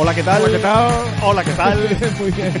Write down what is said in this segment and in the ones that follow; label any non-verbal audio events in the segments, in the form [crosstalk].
Hola, ¿qué tal? Hola, ¿qué tal? Hola, ¿qué tal? [laughs] Muy bien.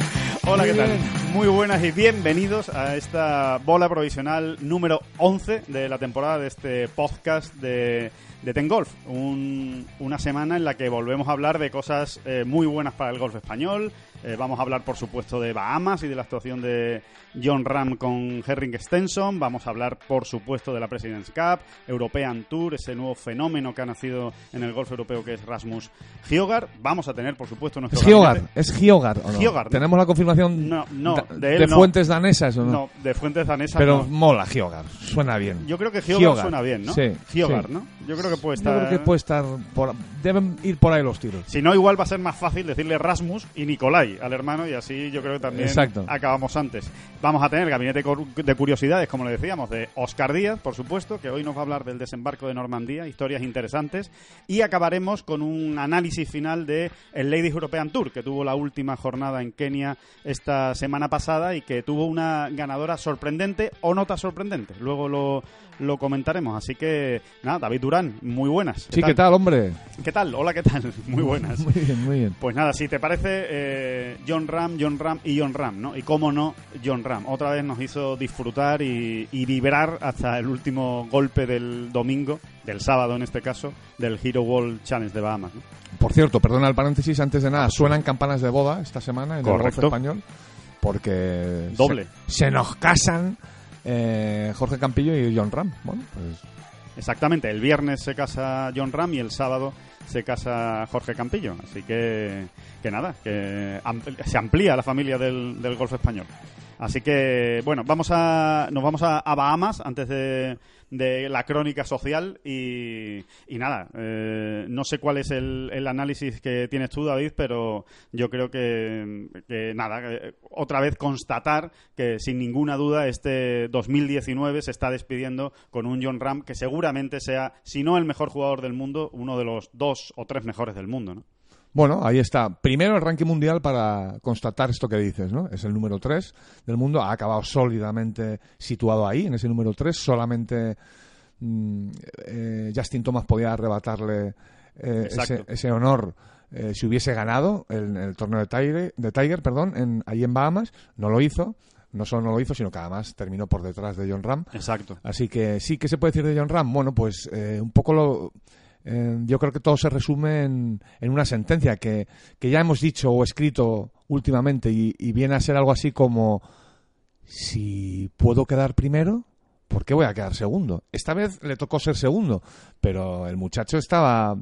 Hola, ¿qué tal? Muy buenas y bienvenidos a esta bola provisional número 11 de la temporada de este podcast de, de Ten Golf. Un- una semana en la que volvemos a hablar de cosas eh, muy buenas para el golf español. Eh, vamos a hablar, por supuesto, de Bahamas y de la actuación de John Ram con Herring Stenson. Vamos a hablar, por supuesto, de la President's Cup, European Tour, ese nuevo fenómeno que ha nacido en el golf europeo que es Rasmus Giogar. Vamos a tener, por supuesto, nuestro ¿Es Giogar? ¿Es Giogar o no? Giogar, ¿no? ¿Tenemos la confirmación No, no, de él no. fuentes danesas o no? No, de fuentes danesas Pero mola Giogar, suena bien. Yo creo que Giogar, Giogar, suena bien, ¿no? sí, Giogar, sí. ¿no? Yo creo que puede Yo estar... creo que puede estar por... Deben ir por ahí los tiros. Si no, igual va a ser más fácil decirle Rasmus y Nicolai al hermano y así yo creo que también Exacto. acabamos antes. Vamos a tener gabinete de curiosidades, como le decíamos, de Oscar Díaz, por supuesto, que hoy nos va a hablar del desembarco de Normandía, historias interesantes, y acabaremos con un análisis final de el Ladies European Tour, que tuvo la última jornada en Kenia esta semana pasada y que tuvo una ganadora sorprendente o no tan sorprendente. Luego lo, lo comentaremos. Así que, nada, David Durán, muy buenas. Sí, ¿qué tal, hombre? ¿Qué tal? Hola, ¿qué tal? [laughs] Muy buenas. [laughs] Muy bien, muy bien. Pues nada, si te parece, eh, John Ram, John Ram y John Ram, ¿no? Y cómo no, John Ram. Otra vez nos hizo disfrutar y, y vibrar hasta el último golpe del domingo, del sábado en este caso, del Hero World Challenge de Bahamas. ¿no? Por cierto, perdona el paréntesis antes de nada. Suenan campanas de boda esta semana en el golf español. Porque... Doble. Se, se nos casan eh, Jorge Campillo y John Ram. Bueno, pues... Exactamente, el viernes se casa John Ram y el sábado se casa Jorge Campillo. Así que, que nada, que se amplía la familia del, del golf español. Así que, bueno, vamos a, nos vamos a Bahamas antes de, de la crónica social y, y nada, eh, no sé cuál es el, el análisis que tienes tú, David, pero yo creo que, nada, eh, otra vez constatar que sin ninguna duda este 2019 se está despidiendo con un John Ram que seguramente sea, si no el mejor jugador del mundo, uno de los dos o tres mejores del mundo, ¿no? Bueno, ahí está. Primero el ranking mundial para constatar esto que dices, ¿no? Es el número 3 del mundo. Ha acabado sólidamente situado ahí, en ese número 3. Solamente mm, eh, Justin Thomas podía arrebatarle eh, ese, honor eh, si hubiese ganado el, el torneo de Tiger, de Tiger perdón, en, ahí en Bahamas. No lo hizo. No solo no lo hizo, sino que además terminó por detrás de John Ram. Exacto. Así que sí, ¿qué se puede decir de John Ram? Bueno, pues eh, un poco lo... eh, yo creo que todo se resume en, una sentencia que, ya hemos dicho o escrito últimamente y, y viene a ser algo así como si puedo quedar primero, ¿por qué voy a quedar segundo? Esta vez le tocó ser segundo, pero el muchacho estaba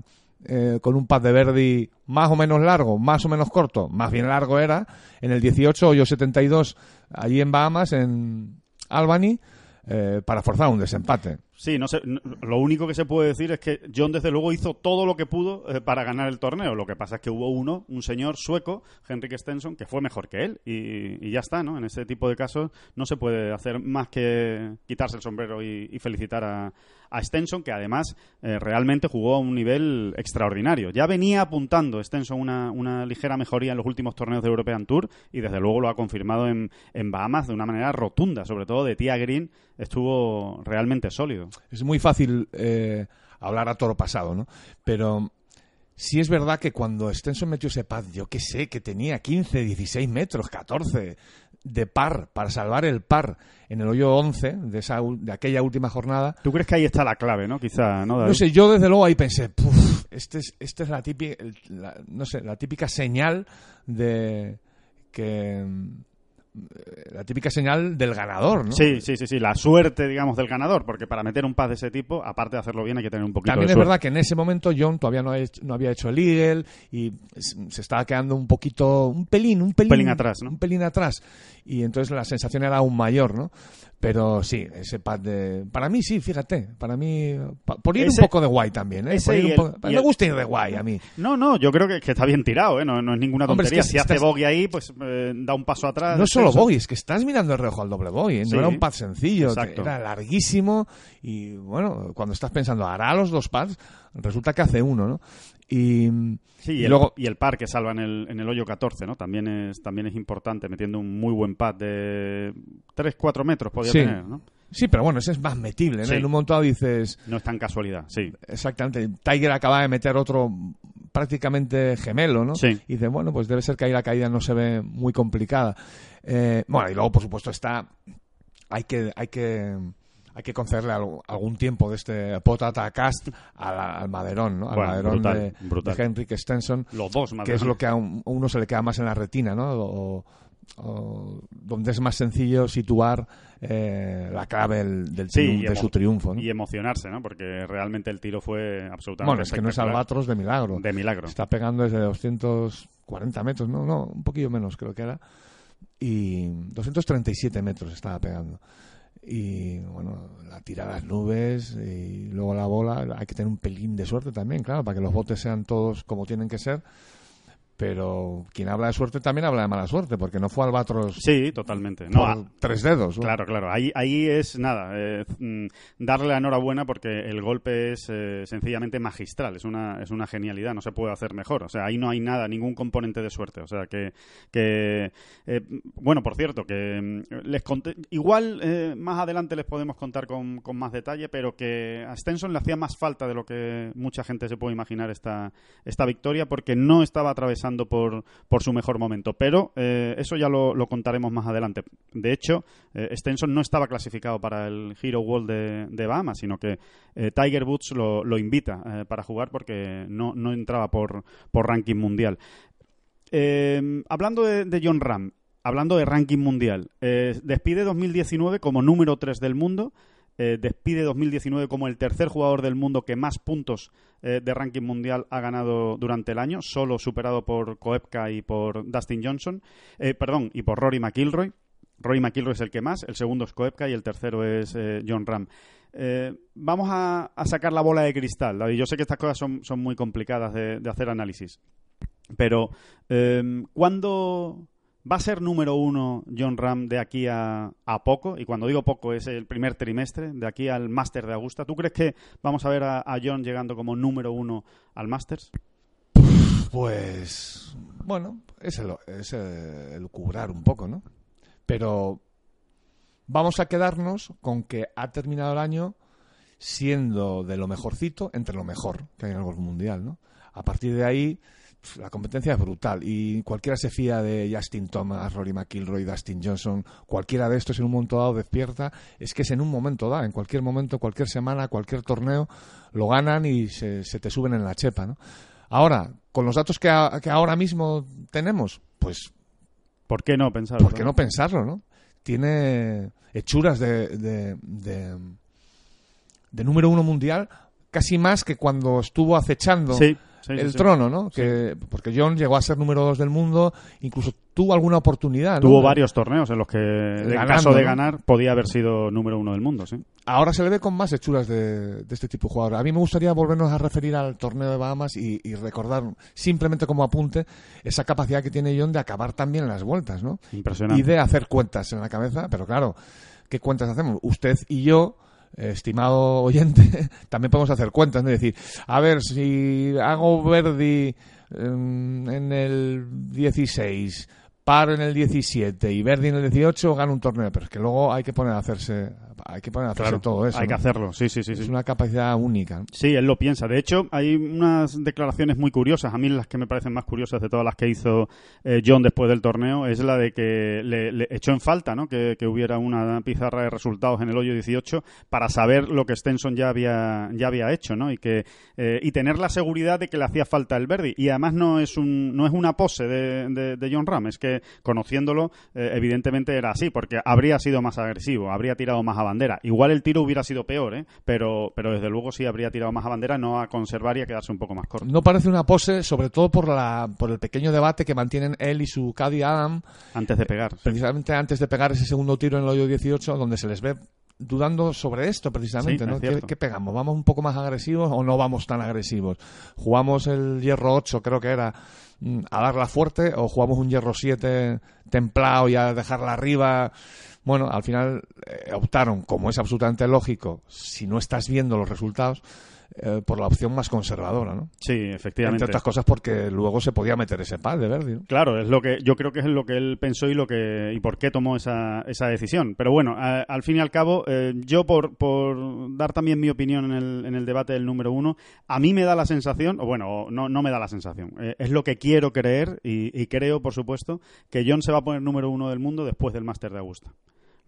eh, con un pad de Verdi más o menos largo, más o menos corto, más bien largo era, en el 18 hoyo 72 allí en Bahamas, en Albany, eh, para forzar un desempate. Sí, no sé, lo único que se puede decir es que John desde luego hizo todo lo que pudo eh, para ganar el torneo. Lo que pasa es que hubo uno, un señor sueco, Henrik Stenson, que fue mejor que él y, y ya está, ¿no? En ese tipo de casos no se puede hacer más que quitarse el sombrero y, y felicitar a, a Stenson, que además eh, realmente jugó a un nivel extraordinario. Ya venía apuntando Stenson una, una ligera mejoría en los últimos torneos de European Tour y desde luego lo ha confirmado en, en Bahamas de una manera rotunda, sobre todo de Tia Green estuvo realmente sólido. Es muy fácil eh, hablar a toro pasado, ¿no? Pero sí es verdad que cuando Stenson metió ese pad, yo qué sé, que tenía 15, 16 metros, 14 de par para salvar el par en el hoyo 11 de, esa, de aquella última jornada. ¿Tú crees que ahí está la clave, no? Quizá, ¿no? David? No sé, yo desde luego ahí pensé, "Puf, este es, este es la típica, no sé, la típica señal de que la típica señal del ganador, ¿no? Sí, sí, sí, sí, la suerte, digamos, del ganador, porque para meter un pad de ese tipo, aparte de hacerlo bien, hay que tener un poquito También de es verdad que en ese momento John todavía no, ha hecho- no había hecho el Eagle y se estaba quedando un poquito, un pelín, un pelín, pelín atrás, ¿no? Un pelín atrás. Y entonces la sensación era aún mayor, ¿no? Pero sí, ese pad de... Para mí sí, fíjate. Para mí... pa- por ir Ese- un poco de guay también, ¿eh? ese un el- poco- Me el- gusta ir de guay a mí. No, no, yo creo que, que está bien tirado, ¿eh? no, no es ninguna Hombre, es tontería. que si hace bogey ahí, pues eh, da un paso atrás. No solo bogey, es que estás mirando el reojo al doble bogey. ¿eh? No Sí. era un pad sencillo, Exacto. era larguísimo. Y bueno, cuando estás pensando, ¿hará los dos pads? Resulta que hace uno, ¿no? Y, Sí, y el, luego, y el par que salva en el, en el hoyo 14, ¿no? También es, también es importante, metiendo un muy buen pad de 3-4 metros podía Sí. tener, ¿no? sí, pero bueno, ese es más metible. ¿no? Sí. En un momento dado dices, No es tan casualidad, sí. exactamente, Tiger acaba de meter otro prácticamente gemelo, ¿no? Sí. Y dices, bueno, pues debe ser que ahí la caída no se ve muy complicada. Eh, bueno, y luego, por supuesto, está. Hay que. Hay que hay que concederle algo- algún tiempo de este Potata Cast al, al maderón, ¿no? Al Bueno, maderón brutal, de, brutal. de Henrik Stenson, Los dos, más que es lo que a un- a uno se le queda más en la retina, ¿no? O- o donde es más sencillo situar eh, la clave del, del Sí, de su triunfo, ¿no? Y emocionarse, ¿no? Porque realmente el tiro fue absolutamente Bueno, es que no es albatros de milagro. De milagro. Está pegando desde 240 metros, no, no, un poquillo menos creo que era. Y 237 metros estaba pegando. Y bueno, la tira a las nubes y luego la bola. Hay que tener un pelín de suerte también, claro, para que los botes sean todos como tienen que ser. Pero quien habla de suerte también habla de mala suerte, porque no fue albatros Sí, totalmente. No, por a- tres dedos. ¿no? Claro, claro. Ahí, ahí es nada. eh, mm, darle la enhorabuena porque el golpe es eh, sencillamente magistral. Es una, es una genialidad. No se puede hacer mejor. O sea, ahí no hay nada, ningún componente de suerte. O sea, que. que eh, bueno, por cierto, que mm, les conté. Igual eh, más adelante les podemos contar con, con más detalle, pero que a Stenson le hacía más falta de lo que mucha gente se puede imaginar esta, esta victoria porque no estaba atravesando por, su mejor momento. Pero eh, eso ya lo, contaremos más adelante. De hecho, eh, Stenson no estaba clasificado para el Hero World de, Bahamas, sino que eh, Tiger Woods lo, invita para jugar porque no, entraba por, ranking mundial. Hablando de, de John Ram, hablando de ranking mundial, despide 2019 como número 3 del mundo. Eh, despide 2019 como el tercer jugador del mundo que más puntos eh, de ranking mundial ha ganado durante el año, solo superado por Koepka y por Dustin Johnson, eh, perdón, y por Rory McIlroy. Rory McIlroy es el que más, el segundo es Koepka y el tercero es John Ram. Vamos a, sacar la bola de cristal. Yo sé que estas cosas son, muy complicadas de, de hacer análisis, pero ¿cuándo va a ser número uno John Ram de aquí a, a poco? Y cuando digo poco es el primer trimestre, de aquí al Máster de Augusta. ¿Tú crees que vamos a ver a, John llegando como número uno al Masters? Pues bueno, es el, es cubrar un poco, ¿no? Pero vamos a quedarnos con que ha terminado el año siendo de lo mejorcito entre lo mejor que hay en el golf mundial, ¿no? A partir de ahí la competencia es brutal y cualquiera se fía de Justin Thomas, Rory McIlroy, Dustin Johnson, cualquiera de estos en un momento dado despierta, es que es en un momento dado, en cualquier momento, cualquier semana, cualquier torneo, lo ganan y se, se te suben en la chepa, ¿no? Ahora, con los datos que, a- que ahora mismo tenemos, pues, ¿Por qué no pensar? ¿por qué no pensarlo, no? Tiene hechuras de, de, de, de número uno mundial casi más que cuando estuvo acechando Sí, sí, el sí. trono, ¿no? Que, porque John llegó a ser número dos del mundo, incluso tuvo alguna oportunidad, ¿no? Tuvo varios torneos en los que, en caso de ganar, podía haber sido número uno del mundo, sí. Ahora se le ve con más hechuras de, de este tipo de jugador. A mí me gustaría volvernos a referir al torneo de Bahamas y, y recordar, simplemente como apunte, esa capacidad que tiene John de acabar también en las vueltas, ¿no? Impresionante. y de hacer cuentas en la cabeza, pero claro, ¿qué cuentas hacemos? Usted y yo, estimado oyente, [laughs] también podemos hacer cuentas. Es decir, a ver, si hago Verdi em, en el 16, paro en el 17 y Verdi en el 18, gano un torneo, pero es que luego hay que poner a hacerse hay que poner a hacerse todo eso. Hay ¿no? que hacerlo, sí, sí, sí. Es sí. una capacidad única. Sí, él lo piensa. De hecho, hay unas declaraciones muy curiosas. A mí las que me parecen más curiosas de todas las que hizo eh, John después del torneo es la de que le, le echó en falta ¿no? que, que hubiera una pizarra de resultados en el hoyo 18 para saber lo que Stenson ya había, ya había hecho ¿no? y, que, eh, y tener la seguridad de que le hacía falta el Verdi. Y además no es, un, no es una pose de, de, de John Ram, es que conociéndolo, eh, evidentemente era así, porque habría sido más agresivo, habría tirado más a bandera. Igual el tiro hubiera sido peor, ¿eh? pero, pero desde luego sí habría tirado más a bandera, no a conservar y a quedarse un poco más corto. No parece una pose, sobre todo por, la, por el pequeño debate que mantienen él y su caddy Adam, Antes de pegar. sí. precisamente antes de pegar ese segundo tiro en el hoyo 18, donde se les ve dudando sobre esto precisamente, Sí, ¿no? es ¿Qué, qué pegamos? ¿Vamos un poco más agresivos o no vamos tan agresivos? ¿Jugamos el hierro 8, creo que era, mm, a darla fuerte o jugamos un hierro 7 templado y a dejarla arriba? Bueno, al final eh, optaron, como es absolutamente lógico, si no estás viendo los resultados, eh, por la opción más conservadora, ¿no? Sí, efectivamente. Entre otras cosas porque luego se podía meter ese pal de Verdi, ¿no? Claro, es lo que yo creo que es lo que él pensó y lo que y por qué tomó esa, esa decisión. Pero bueno, a- al fin y al cabo, eh, yo por, por dar también mi opinión en el, en el debate del número uno, a mí me da la sensación, o bueno, no, no me da la sensación, eh, es lo que quiero creer y, y creo, por supuesto, que John se va a poner número uno del mundo después del Máster de Augusta.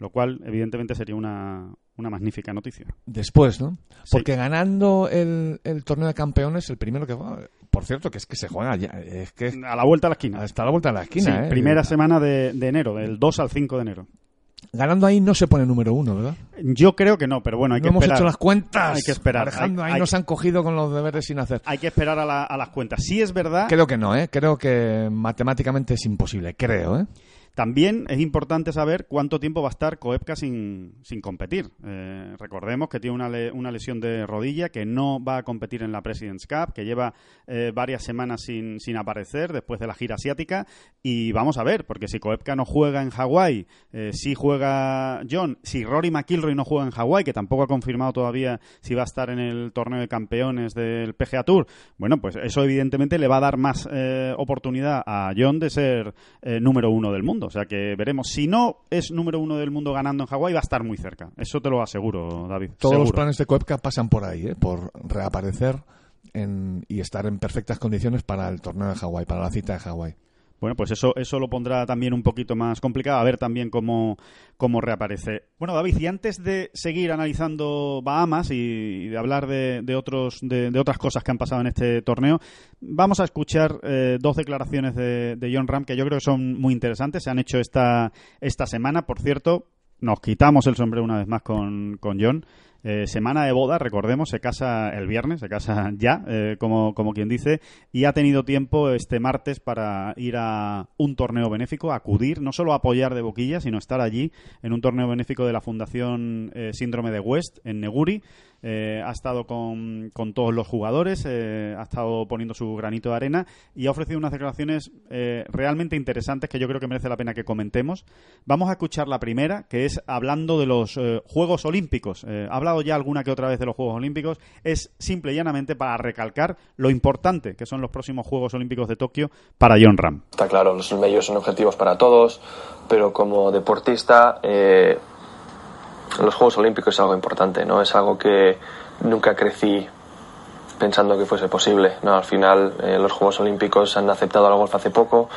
Lo cual, evidentemente, sería una, una magnífica noticia. Después, ¿no? Sí. Porque ganando el, el torneo de campeones, el primero que por cierto, que es que se juega ya, es que A la vuelta a la esquina. está a la vuelta de la Sí, esquina, ¿eh? primera semana de, de enero, del 2 al 5 de enero. Ganando ahí no se pone número uno, ¿verdad? Yo creo que no, pero bueno, hay no que hemos esperar. hecho las cuentas. Hay que esperar. Alejandro, Hay- ahí hay- nos han cogido con los deberes sin hacer. Hay que esperar a, la- a las cuentas. Sí es verdad, Creo que no, ¿eh? Creo que matemáticamente es imposible, creo, ¿eh? También es importante saber cuánto tiempo va a estar Koepka sin, sin competir. Eh, recordemos que tiene una, le- una lesión de rodilla, que no va a competir en la President's Cup, que lleva eh, varias semanas sin, sin aparecer después de la gira asiática. Y vamos a ver, porque si Koepka no juega en Hawái, eh, si juega John, si Rory McIlroy no juega en Hawái, que tampoco ha confirmado todavía si va a estar en el torneo de campeones del PGA Tour, bueno, pues eso evidentemente le va a dar más oportunidad a John de ser número uno del mundo. O sea que veremos. Si no es número uno del mundo ganando en Hawái, va a estar muy cerca. Eso te lo aseguro, David. Todos los planes de Koepka pasan por ahí, ¿eh? Por reaparecer en- y estar en perfectas condiciones para el torneo de Hawái, para la cita de Hawái. Bueno, pues eso, eso lo pondrá también un poquito más complicado, a ver también cómo, cómo reaparece. Bueno, David, y antes de seguir analizando Bahamas y, de hablar de, de otros, de, de otras cosas que han pasado en este torneo, vamos a escuchar eh, dos declaraciones de, de John Ram que yo creo que son muy interesantes. Se han hecho esta, esta semana, por cierto, nos quitamos el sombrero una vez más con, con John. Eh, semana de boda, recordemos, se casa el viernes, se casa [laughs] ya, eh, como, como quien dice, y ha tenido tiempo este martes para ir a un torneo benéfico, acudir, no solo a apoyar de boquilla, sino estar allí en un torneo benéfico de la Fundación eh, Síndrome de West en Neguri. Eh, ha estado con, con todos los jugadores, eh, ha estado poniendo su granito de arena y ha ofrecido unas declaraciones eh, realmente interesantes que yo creo que merece la pena que comentemos. Vamos a escuchar la primera, que es hablando de los eh, Juegos Olímpicos. Eh, ha hablado ya alguna que otra vez de los Juegos Olímpicos. Es simple y llanamente para recalcar lo importante que son los próximos Juegos Olímpicos de Tokio para John Ram. Está claro, los medios son objetivos para todos, pero como deportista, eh, los Juegos Olímpicos es algo importante, ¿no? Es algo que nunca crecí pensando que fuese posible, ¿no? Al final, eh, los Juegos Olímpicos han aceptado al golf hace poco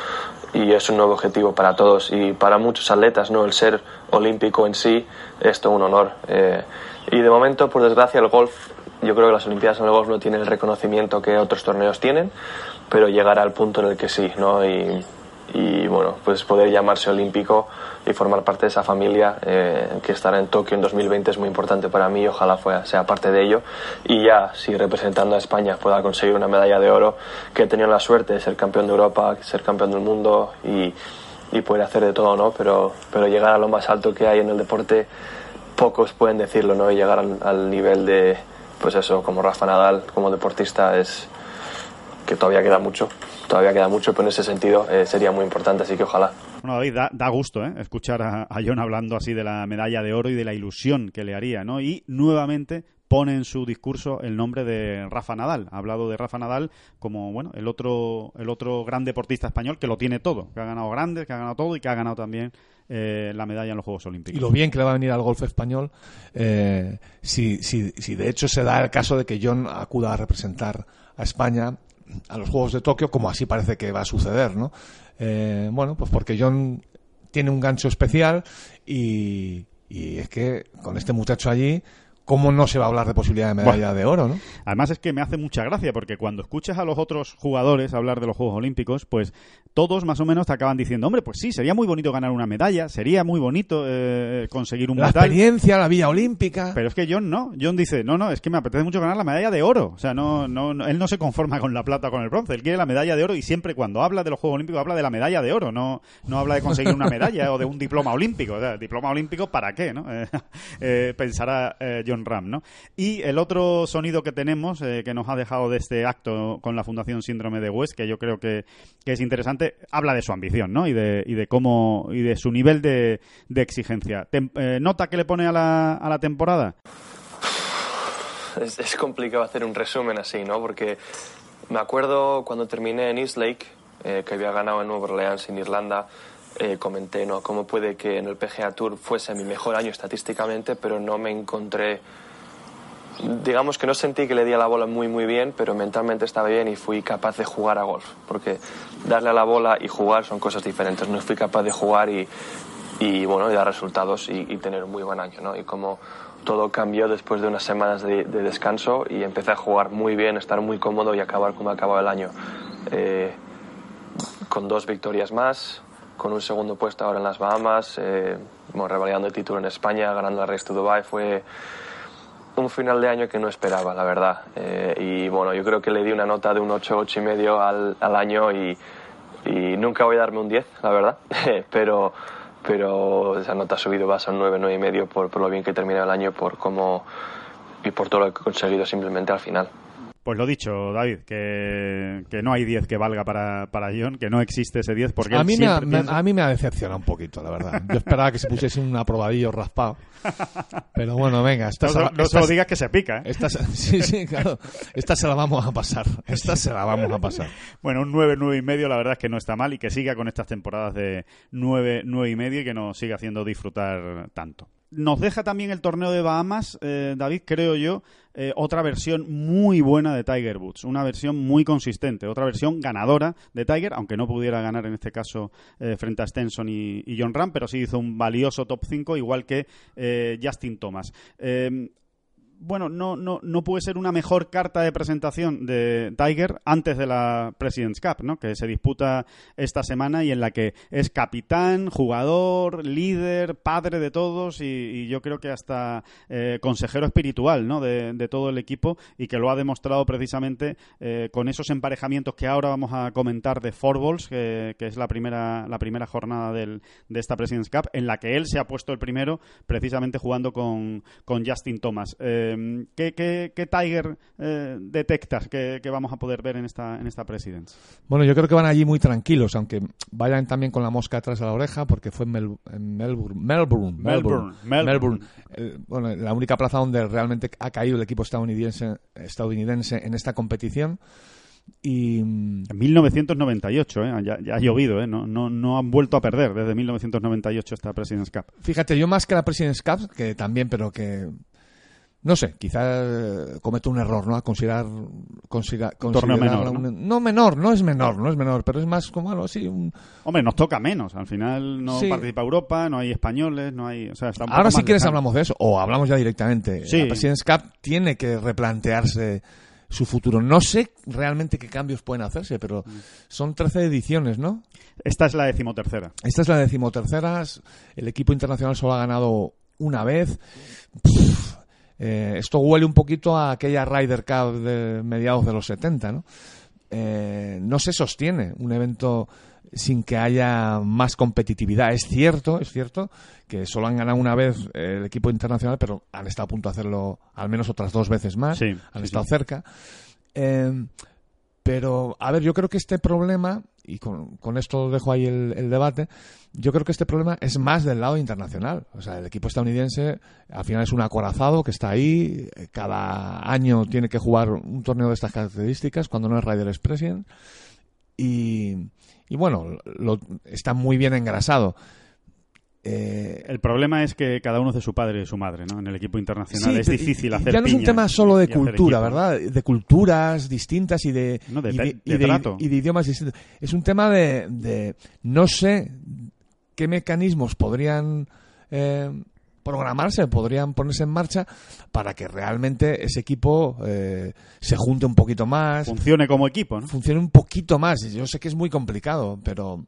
y es un nuevo objetivo para todos y para muchos atletas, ¿no? El ser olímpico en sí es todo un honor. eh, y de momento, por desgracia, el golf, yo creo que las Olimpiadas en el golf no tienen el reconocimiento que otros torneos tienen, pero llegará al punto en el que sí, ¿no? Y, y bueno, pues poder llamarse olímpico y formar parte de esa familia eh, que estará en Tokio en 2020 es muy importante para mí y ojalá fuera- sea parte de ello y ya si representando a España pueda conseguir una medalla de oro que he tenido la suerte de ser campeón de Europa, ser campeón del mundo y, y poder hacer de todo, ¿no? Pero, pero llegar a lo más alto que hay en el deporte pocos pueden decirlo, ¿no? Y llegar al, al nivel de, pues eso, como Rafa Nadal, como deportista es que todavía queda mucho, todavía queda mucho, pero en ese sentido eh, sería muy importante, así que ojalá. Bueno, David, da, da gusto ¿eh? escuchar a, a John hablando así de la medalla de oro y de la ilusión que le haría, ¿no? Y nuevamente pone en su discurso el nombre de Rafa Nadal. Ha hablado de Rafa Nadal como, bueno, el otro, el otro gran deportista español que lo tiene todo, que ha ganado grandes, que ha ganado todo y que ha ganado también eh, la medalla en los Juegos Olímpicos. Y lo bien que le va a venir al golf español eh, si, si, si de hecho se da el caso de que John acuda a representar a España a los Juegos de Tokio, como así parece que va a suceder, ¿no? Eh, bueno, pues porque John tiene un gancho especial y, y es que con este muchacho allí ¿cómo no se va a hablar de posibilidad de medalla Bueno. de oro, no? Además es que me hace mucha gracia porque cuando escuchas a los otros jugadores hablar de los Juegos Olímpicos, pues todos más o menos te acaban diciendo, hombre, pues sí, sería muy bonito ganar una medalla, sería muy bonito eh, conseguir un La metal. experiencia, la vía olímpica. Pero es que John no. John dice, no, no, es que me apetece mucho ganar la medalla de oro. O sea, no, no, no- él no se conforma con la plata o con el bronce. Él quiere la medalla de oro y siempre cuando habla de los Juegos Olímpicos habla de la medalla de oro. No, no habla de conseguir una medalla o de un diploma olímpico. O sea, diploma olímpico para qué, ¿no? [laughs] Eh, eh, pensará eh, John Ram, ¿no? Y el otro sonido que tenemos, eh, que nos ha dejado de este acto con la Fundación Síndrome de West, que yo creo que, que es interesante, habla de su ambición, ¿no? Y de, y de cómo, y de su nivel de, de exigencia. Tem- eh, ¿Nota que le pone a la, a la temporada? Es, complicado hacer un resumen así, ¿no? Porque me acuerdo cuando terminé en East Lake, eh, que había ganado en Nueva Orleans, en Irlanda, eh, comenté, ¿no? Cómo puede que en el PGA Tour fuese mi mejor año estadísticamente, pero no me encontré... Digamos que no sentí que le di a la bola muy muy bien, pero mentalmente estaba bien y fui capaz de jugar a golf. Porque darle a la bola y jugar son cosas diferentes. No fui capaz de jugar y, y bueno, y dar resultados y, y tener un muy buen año, ¿no? Y como todo cambió después de unas semanas de, de descanso y empecé a jugar muy bien, estar muy cómodo y acabar como acababa el año. Eh, con dos victorias más, con un segundo puesto ahora en las Bahamas, eh, bueno, revalidando el título en España, ganando el Race to Dubai, fue un final de año que no esperaba, la verdad. Eh, y bueno, yo creo que le di una nota de un 8, 8 y medio al, al año y, y nunca voy a darme un 10, la verdad. [laughs] pero, pero esa nota ha subido, va a ser un 9, 9 y medio por, por lo bien que he terminado el año por cómo, y por todo lo que he conseguido simplemente al final. Pues lo dicho, David, que, que no hay 10 que valga para, para John, que no existe ese 10 porque a mí, me ha, me- a mí me ha decepcionado un poquito, la verdad. Yo esperaba que se pusiese un aprobadillo raspado. Pero bueno, venga, esta, No, no lo digas que se pica, ¿eh? esta se- [laughs] sí, sí, claro. Esta se la vamos a pasar. Esta se la vamos a pasar. Bueno, un 9, 9 y medio, la verdad es que no está mal y que siga con estas temporadas de 9, 9 y medio y que nos siga haciendo disfrutar tanto. Nos deja también el torneo de Bahamas, eh, David, creo yo, eh, otra versión muy buena de Tiger Woods, una versión muy consistente, otra versión ganadora de Tiger, aunque no pudiera ganar en este caso eh, frente a Stenson y, y John Ram, pero sí hizo un valioso top 5, igual que Justin Thomas. Bueno, no, no, no puede ser una mejor carta de presentación de Tiger antes de la President's Cup, ¿no? Que se disputa esta semana y en la que es capitán, jugador, líder, padre de todos y, y yo creo que hasta eh, consejero espiritual, ¿no? De, todo el equipo y que lo ha demostrado precisamente eh, con esos emparejamientos que ahora vamos a comentar de Four Balls, que, que es la primera, la primera jornada del, de esta President's Cup, en la que él se ha puesto el primero precisamente jugando con, con Justin Thomas. Eh, ¿qué, qué, qué Tiger eh, detectas que, que vamos a poder ver en esta, en esta Presidents? Bueno, yo creo que van allí muy tranquilos, aunque vayan también con la mosca atrás de la oreja, porque fue en, Mel- en Melbourne. Melbourne. Melbourne, Melbourne. Eh, bueno, la única plaza donde realmente ha caído el equipo estadounidense, estadounidense en esta competición. Y mm, En 1998, ¿eh? ya, ya ha llovido, ¿eh? no, no, no han vuelto a perder desde 1998 esta President's Cup. fíjate, yo más que la President's Cup, que también, pero que. No sé, quizá cometo un error, ¿no? A considerar. considerar torneo considerarla menor, ¿no? un- no menor, no es menor, no es menor, pero es más como algo así. un- Hombre, nos toca menos. Al final no Sí. participa Europa, no hay españoles, no hay. O sea, está un Ahora si quieres lejano. hablamos de eso, o hablamos ya directamente. Sí. La President's Cup tiene que replantearse su futuro. No sé realmente qué cambios pueden hacerse, pero son 13 ediciones, ¿no? Esta es la decimotercera. Esta es la decimotercera. El equipo internacional solo ha ganado una vez. Pff, eh, esto huele un poquito a aquella Ryder Cup de mediados de los 70, ¿no? Eh, no se sostiene un evento sin que haya más competitividad. Es cierto, es cierto que solo han ganado una vez el equipo internacional, pero han estado a punto de hacerlo al menos otras dos veces más. Sí, han sí, estado sí. cerca. Eh, pero, a ver, yo creo que este problema, y con, con esto dejo ahí el, debate, yo creo que este problema es más del lado internacional. O sea, el equipo estadounidense al final es un acorazado que está ahí, eh, cada año tiene que jugar un torneo de estas características, cuando no es Ryder President, y, y bueno, lo, está muy bien engrasado. Eh, El problema es que cada uno es de su padre y de su madre, ¿no? En el equipo internacional Sí, es difícil hacer Ya no es un tema solo de cultura. ¿verdad? De culturas distintas y de, No, de y y de trato. y de idiomas distintos. Es un tema de, de no sé qué mecanismos podrían eh, programarse, podrían ponerse en marcha para que realmente ese equipo eh, se junte un poquito más, Funcione como equipo, ¿no? funcione un poquito más. Yo sé que es muy complicado, pero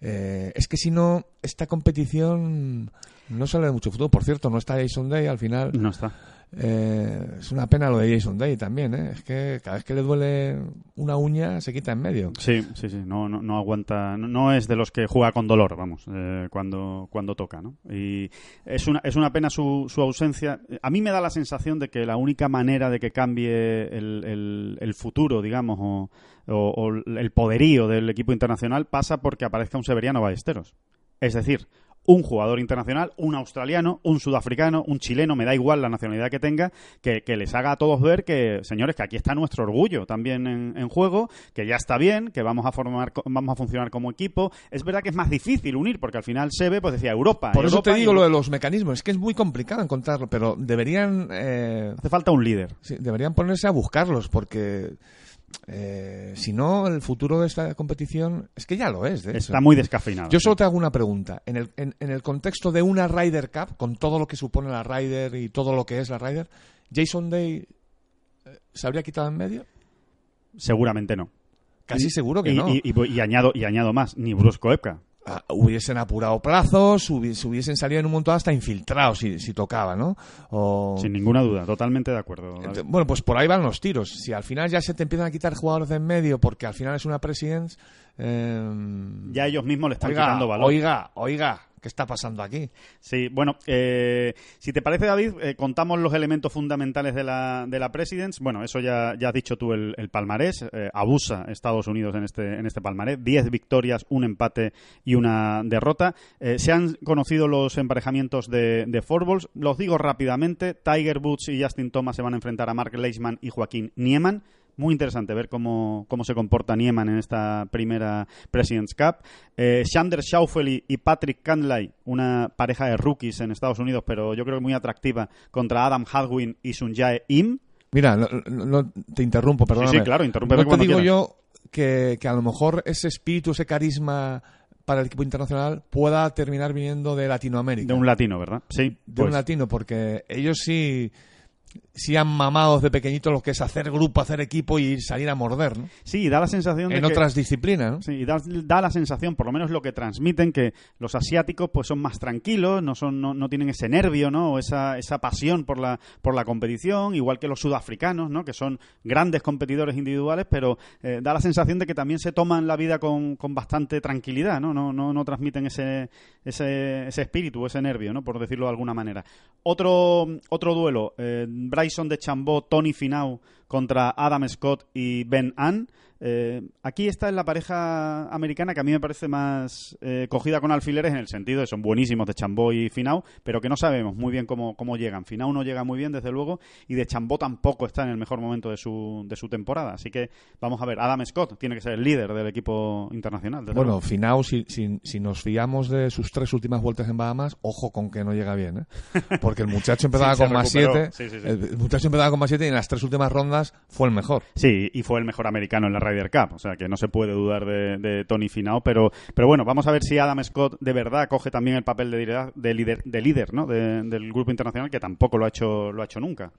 eh, es que si no, esta competición no sale de mucho futuro. Por cierto, no está Jason Day al final. No está. Eh, es una pena lo de Jason Day también, ¿eh? Es que cada vez que le duele una uña se quita en medio. Sí, sí, sí, no, no, no aguanta, no, es de los que juega con dolor, vamos, eh, cuando, cuando toca, ¿no? Y es una, es una pena su, su ausencia. A mí me da la sensación de que la única manera de que cambie el, el, el futuro, digamos, o, o- o el poderío del equipo internacional pasa porque aparezca un Severiano Ballesteros. Es decir, un jugador internacional, un australiano, un sudafricano, un chileno, me da igual la nacionalidad que tenga, que, que les haga a todos ver que, señores, que aquí está nuestro orgullo también en, en juego, que ya está bien, que vamos a formar, vamos a funcionar como equipo. Es verdad que es más difícil unir, porque al final se ve, pues decía Europa. Por eso te y digo lo de los mecanismos. Es que es muy complicado encontrarlo, pero deberían, eh, Hace falta un líder. sí, deberían ponerse a buscarlos porque eh, si no, el futuro de esta competición es que ya lo es. De hecho. Está muy descafeinado. Yo solo te hago una pregunta. En el, en, en el contexto de una Ryder Cup, con todo lo que supone la Ryder y todo lo que es la Ryder, ¿Jason Day eh, se habría quitado en medio? Seguramente no. Casi seguro que y, no. Y, y- y añado, y añado más, ni Brusco Epka. Ah, hubiesen apurado plazos, hubi- se hubiesen salido en un montón hasta infiltrados si, si tocaba, ¿no? O... Sin ninguna duda, totalmente de acuerdo. Ent- Bueno, pues por ahí van los tiros. Si al final ya se te empiezan a quitar jugadores de en medio porque al final es una Presidents... eh, Ya ellos mismos le están oiga, quitando valor. oiga, oiga, ¿qué está pasando aquí? Sí, bueno, eh, si te parece, David, eh, contamos los elementos fundamentales de la, de la Presidents. Bueno, eso ya, ya has dicho tú el, el palmarés. Eh, abusa Estados Unidos en este, en este palmarés. Diez victorias, un empate y una derrota. Eh, se han conocido los emparejamientos de, de fourballs. Los digo rápidamente. Tiger Woods y Justin Thomas se van a enfrentar a Mark Leishman y Joaquín Nieman. Muy interesante ver cómo, cómo se comporta Nieman en esta primera President's Cup. Eh, Xander Schauffele y Patrick Cantlay, una pareja de rookies en Estados Unidos, pero yo creo que muy atractiva, contra Adam Hadwin y Sunjae Im. Mira, no, te interrumpo, perdóname. sí, claro, interrúmpeme No te digo quieras. yo que, que a lo mejor ese espíritu, ese carisma para el equipo internacional pueda terminar viniendo de Latinoamérica. De un latino, ¿verdad? Sí. de un pues, latino, porque ellos sí, sí han mamado desde pequeñito lo que es hacer grupo, hacer equipo y salir a morder, ¿no? Sí, da la sensación de En que- otras disciplinas, ¿no? Sí, y da, da la sensación, por lo menos lo que transmiten, que los asiáticos pues son más tranquilos, no son, no, no tienen ese nervio, ¿no? O esa, esa pasión por la, por la competición, igual que los sudafricanos, ¿no? Que son grandes competidores individuales, pero eh, da la sensación de que también se toman la vida con, con bastante tranquilidad, ¿no? No, no, no transmiten ese, ese, ese espíritu, ese nervio, ¿no? Por decirlo de alguna manera. Otro, otro duelo, eh, Bryson de Chambó, Tony Finau contra Adam Scott y Ben Ann. Eh, aquí está en la pareja americana que a mí me parece más eh, cogida con alfileres en el sentido de son buenísimos de Chambó y Finau, pero que no sabemos muy bien cómo, cómo llegan. Finau no llega muy bien, desde luego, y de Chambó tampoco está en el mejor momento de su, de su temporada. Así que vamos a ver, Adam Scott tiene que ser el líder del equipo internacional. Bueno, luego. Finau, si, si, si nos fiamos de sus tres últimas vueltas en Bahamas, ojo con que no llega bien, ¿eh? [laughs] Porque el muchacho empezaba Sí, con más recuperó. 7, Sí, sí, sí. el muchacho empezaba con más 7 y en las tres últimas rondas fue el mejor. Sí, y fue el mejor americano en la Ryder Cup, o sea que no se puede dudar de, de Tony Finau, pero, pero bueno, vamos a ver si Adam Scott de verdad coge también el papel de líder, de líder, de líder ¿no? De- del grupo internacional, que tampoco lo ha hecho, lo ha hecho nunca.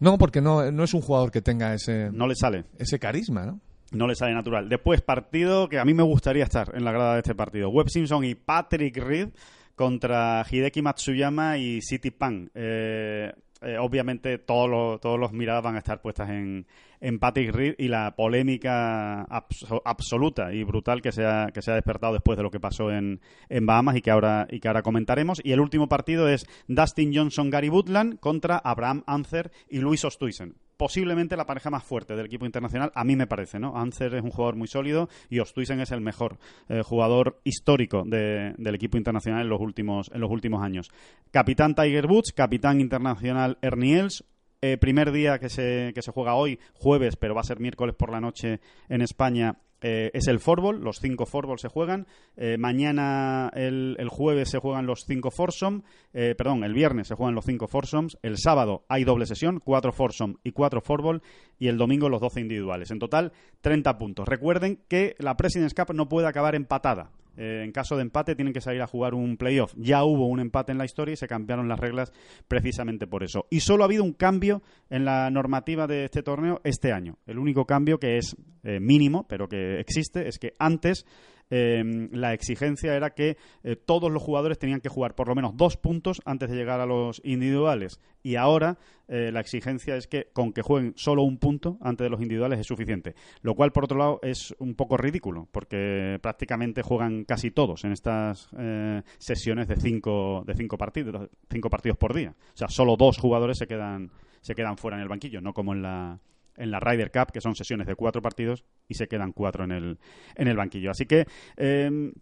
No, porque no, no es un jugador que tenga ese, No le sale. ese carisma, ¿no? No le sale natural. Después, partido que a mí me gustaría estar en la grada de este partido. Webb Simpson y Patrick Reed contra Hideki Matsuyama y City Pan. Eh, eh, obviamente todos los, todos los miradas van a estar puestas en, en Patrick Reed y la polémica abso- absoluta y brutal que se ha, que se ha despertado después de lo que pasó en, en Bahamas y que ahora y que ahora comentaremos. Y el último partido es Dustin Johnson Gary Woodland contra Abraham Ancer y Luis Ostuisen posiblemente la pareja más fuerte del equipo internacional, a mí me parece, ¿no? Ancer es un jugador muy sólido y Ostuisen es el mejor eh, jugador histórico de- del equipo internacional en los últimos en los últimos años. Capitán Tiger Woods, capitán internacional Ernie Els, eh, primer día que se, que se juega hoy, jueves, pero va a ser miércoles por la noche en España, eh, es el fútbol, los cinco fútbol se juegan. Eh, mañana, el, el, jueves, se juegan los cinco foursome. Eh, perdón, el viernes se juegan los cinco foursomes. El sábado hay doble sesión, cuatro foursome y cuatro fútbol. Y el domingo los 12 individuales. En total, 30 puntos. Recuerden que la President's Cup no puede acabar empatada. Eh, en caso de empate tienen que salir a jugar un playoff. Ya hubo un empate en la historia y se cambiaron las reglas precisamente por eso. Y solo ha habido un cambio en la normativa de este torneo este año. El único cambio que es eh, mínimo, pero que existe, es que antes Em, la exigencia era que eh, todos los jugadores tenían que jugar por lo menos dos puntos antes de llegar a los individuales. Y ahora eh, la exigencia es que con que jueguen solo un punto antes de los individuales es suficiente. Lo cual, por otro lado, es un poco ridículo, porque prácticamente juegan casi todos en estas eh, sesiones de cinco, de cinco partidos, cinco partidos por día. O sea, solo dos jugadores se quedan, se quedan fuera en el banquillo, no como en la en la Ryder Cup, que son sesiones de cuatro partidos y se quedan cuatro en el, en el banquillo. Así que. Em,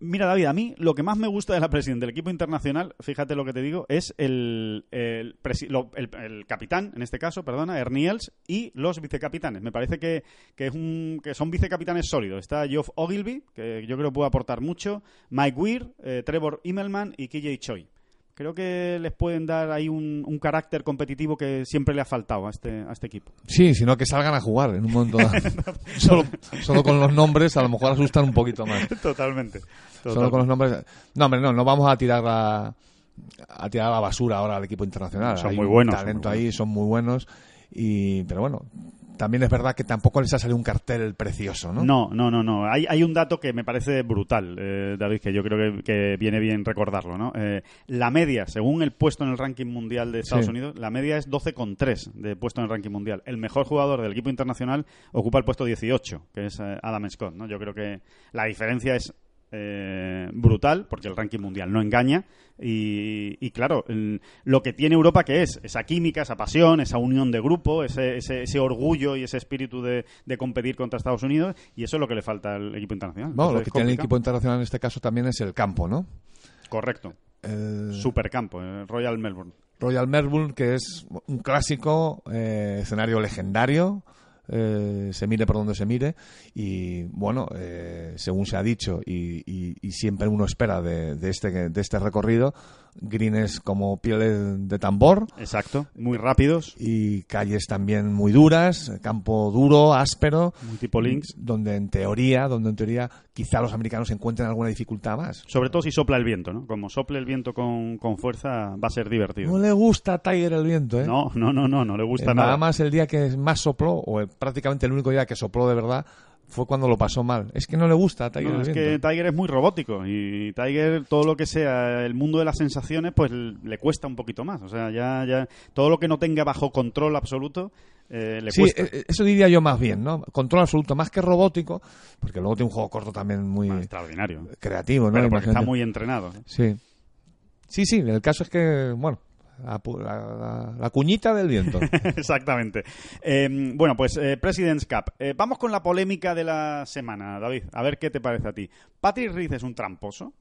mira, David, a mí lo que más me gusta de la presidencia del equipo internacional, fíjate lo que te digo, es el, el, capitán, en este caso, perdona, Erniels, y los vicecapitanes. Me parece que, que, es un, que son vicecapitanes sólidos. Está Geoff Ogilvy, que yo creo puede aportar mucho, Mike Weir, eh, Trevor Immelman y KJ Choi creo que les pueden dar ahí un, carácter competitivo que siempre le ha faltado a este, a este equipo. Sí, sino que salgan a jugar en un momento [laughs] solo, solo, con los nombres a lo mejor asustan un poquito más. Totalmente. Solo con los nombres. No, hombre, no, no vamos a tirar la, a tirar la basura ahora al equipo internacional. Son muy buenos. talento ahí, son muy buenos. Y, pero bueno, también es verdad que tampoco les ha salido un cartel precioso, ¿no? No, no, no, no. Hay, hay un dato que me parece brutal, eh, David, que yo creo que, viene bien recordarlo, ¿no? Eh, la media, según el puesto en el ranking mundial de Estados Unidos, la media es 12,3 de puesto en el ranking mundial. El mejor jugador del equipo internacional ocupa el puesto 18, que es eh, Adam Scott, ¿no? Yo creo que la diferencia es eh, brutal, porque el ranking mundial no engaña. Y, claro, lo que tiene Europa que es esa química, esa pasión, esa unión de grupo, ese, ese, orgullo y ese espíritu de, competir contra Estados Unidos, y eso es lo que le falta al equipo internacional. lo que tiene el equipo internacional en este caso también es el campo, ¿no? Correcto. El... Supercampo, el Royal Melbourne. Royal Melbourne, que es un clásico, eh, escenario legendario, eh, se mire por donde se mire y bueno eh, según se ha dicho y, siempre uno espera de, este de este recorrido greens como piel de tambor. Exacto muy rápidos. Y calles también muy duras campo duro áspero. Muy tipo links donde en teoría donde en teoría quizá los americanos encuentren alguna dificultad más. Sobre todo si sopla el viento no como sople el viento con, fuerza va a ser divertido. No le gusta a Tiger el viento ¿eh? no no no no no le gusta eh, nada nada. más el día que más sopló o el prácticamente el único día que sopló de verdad fue cuando lo pasó mal. Es que no le gusta a Tiger. es que Tiger es muy robótico y Tiger todo lo que sea el mundo de las sensaciones pues le cuesta un poquito más. O sea, ya, ya todo lo que no tenga bajo control absoluto eh, le cuesta. Sí, eh, eso diría yo más bien, ¿no? Control absoluto, más que robótico, porque luego tiene un juego corto también muy extraordinario, creativo, ¿no? porque está muy entrenado. Sí. Sí, sí, el caso es que, bueno, la, cuñita del viento. [laughs] Exactamente. Em, bueno, pues eh, President's Cup. Eh, vamos con la polémica de la semana, David. A ver qué te parece a ti. ¿Patrick Reed es un tramposo?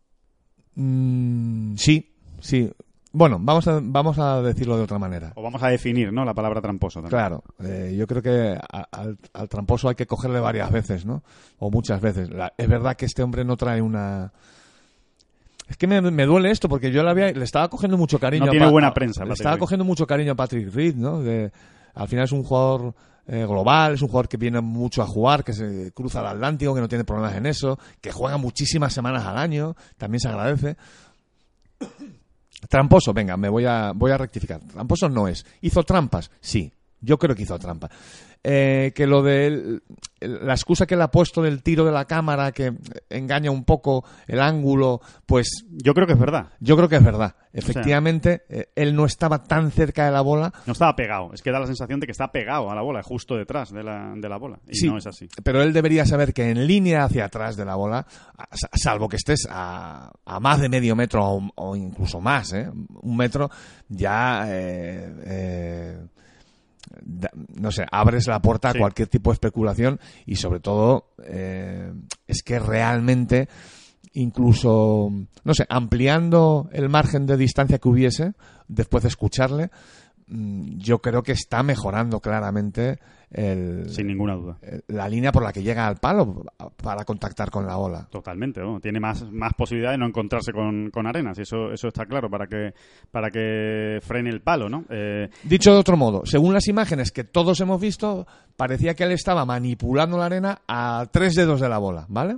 Mm, sí, sí. Bueno, vamos a, vamos a decirlo de otra manera. O vamos a definir, ¿no? La palabra tramposo. Claro. Eh, yo creo que al, tramposo hay que cogerle varias veces, ¿no? O muchas veces. es verdad que este hombre no trae una es que me, duele esto porque yo le estaba cogiendo mucho cariño. No tiene buena prensa. Le estaba cogiendo mucho cariño a Patrick Reed, ¿no? al final es un jugador eh, global, es un jugador que viene mucho a jugar, que se cruza el Atlántico, que no tiene problemas en eso, que juega muchísimas semanas al año, también se agradece. Tramposo, venga, me voy a, voy a rectificar. Tramposo no es. ¿Hizo trampas? Sí, yo creo que hizo trampas. Eh, que lo de la excusa que le ha puesto del tiro de la cámara que engaña un poco el ángulo, pues yo creo que es verdad. Yo creo que es verdad. Efectivamente, eh, él no estaba tan cerca de la bola. No estaba pegado. Es que da la sensación de que está pegado a la bola, justo detrás de la, de la bola. Y no es así. Pero él debería saber que en línea hacia atrás de la bola, salvo que estés a, más de medio metro o, incluso más, ¿eh? un metro, ya no sé, abres la puerta a cualquier tipo de especulación y sobre todo eh, es que realmente incluso, no sé, ampliando el margen de distancia que hubiese después de escucharle, yo creo que está mejorando claramente el, Sin ninguna duda. el- la línea por la que llega al palo para contactar con la ola. Totalmente, ¿no? tiene más, más posibilidad de no encontrarse con, con arenas, y eso, eso está claro, para que, para que frene el palo, ¿no? Eh, Dicho de otro modo, según las imágenes que todos hemos visto, parecía que él estaba manipulando la arena a tres dedos de la bola, ¿vale?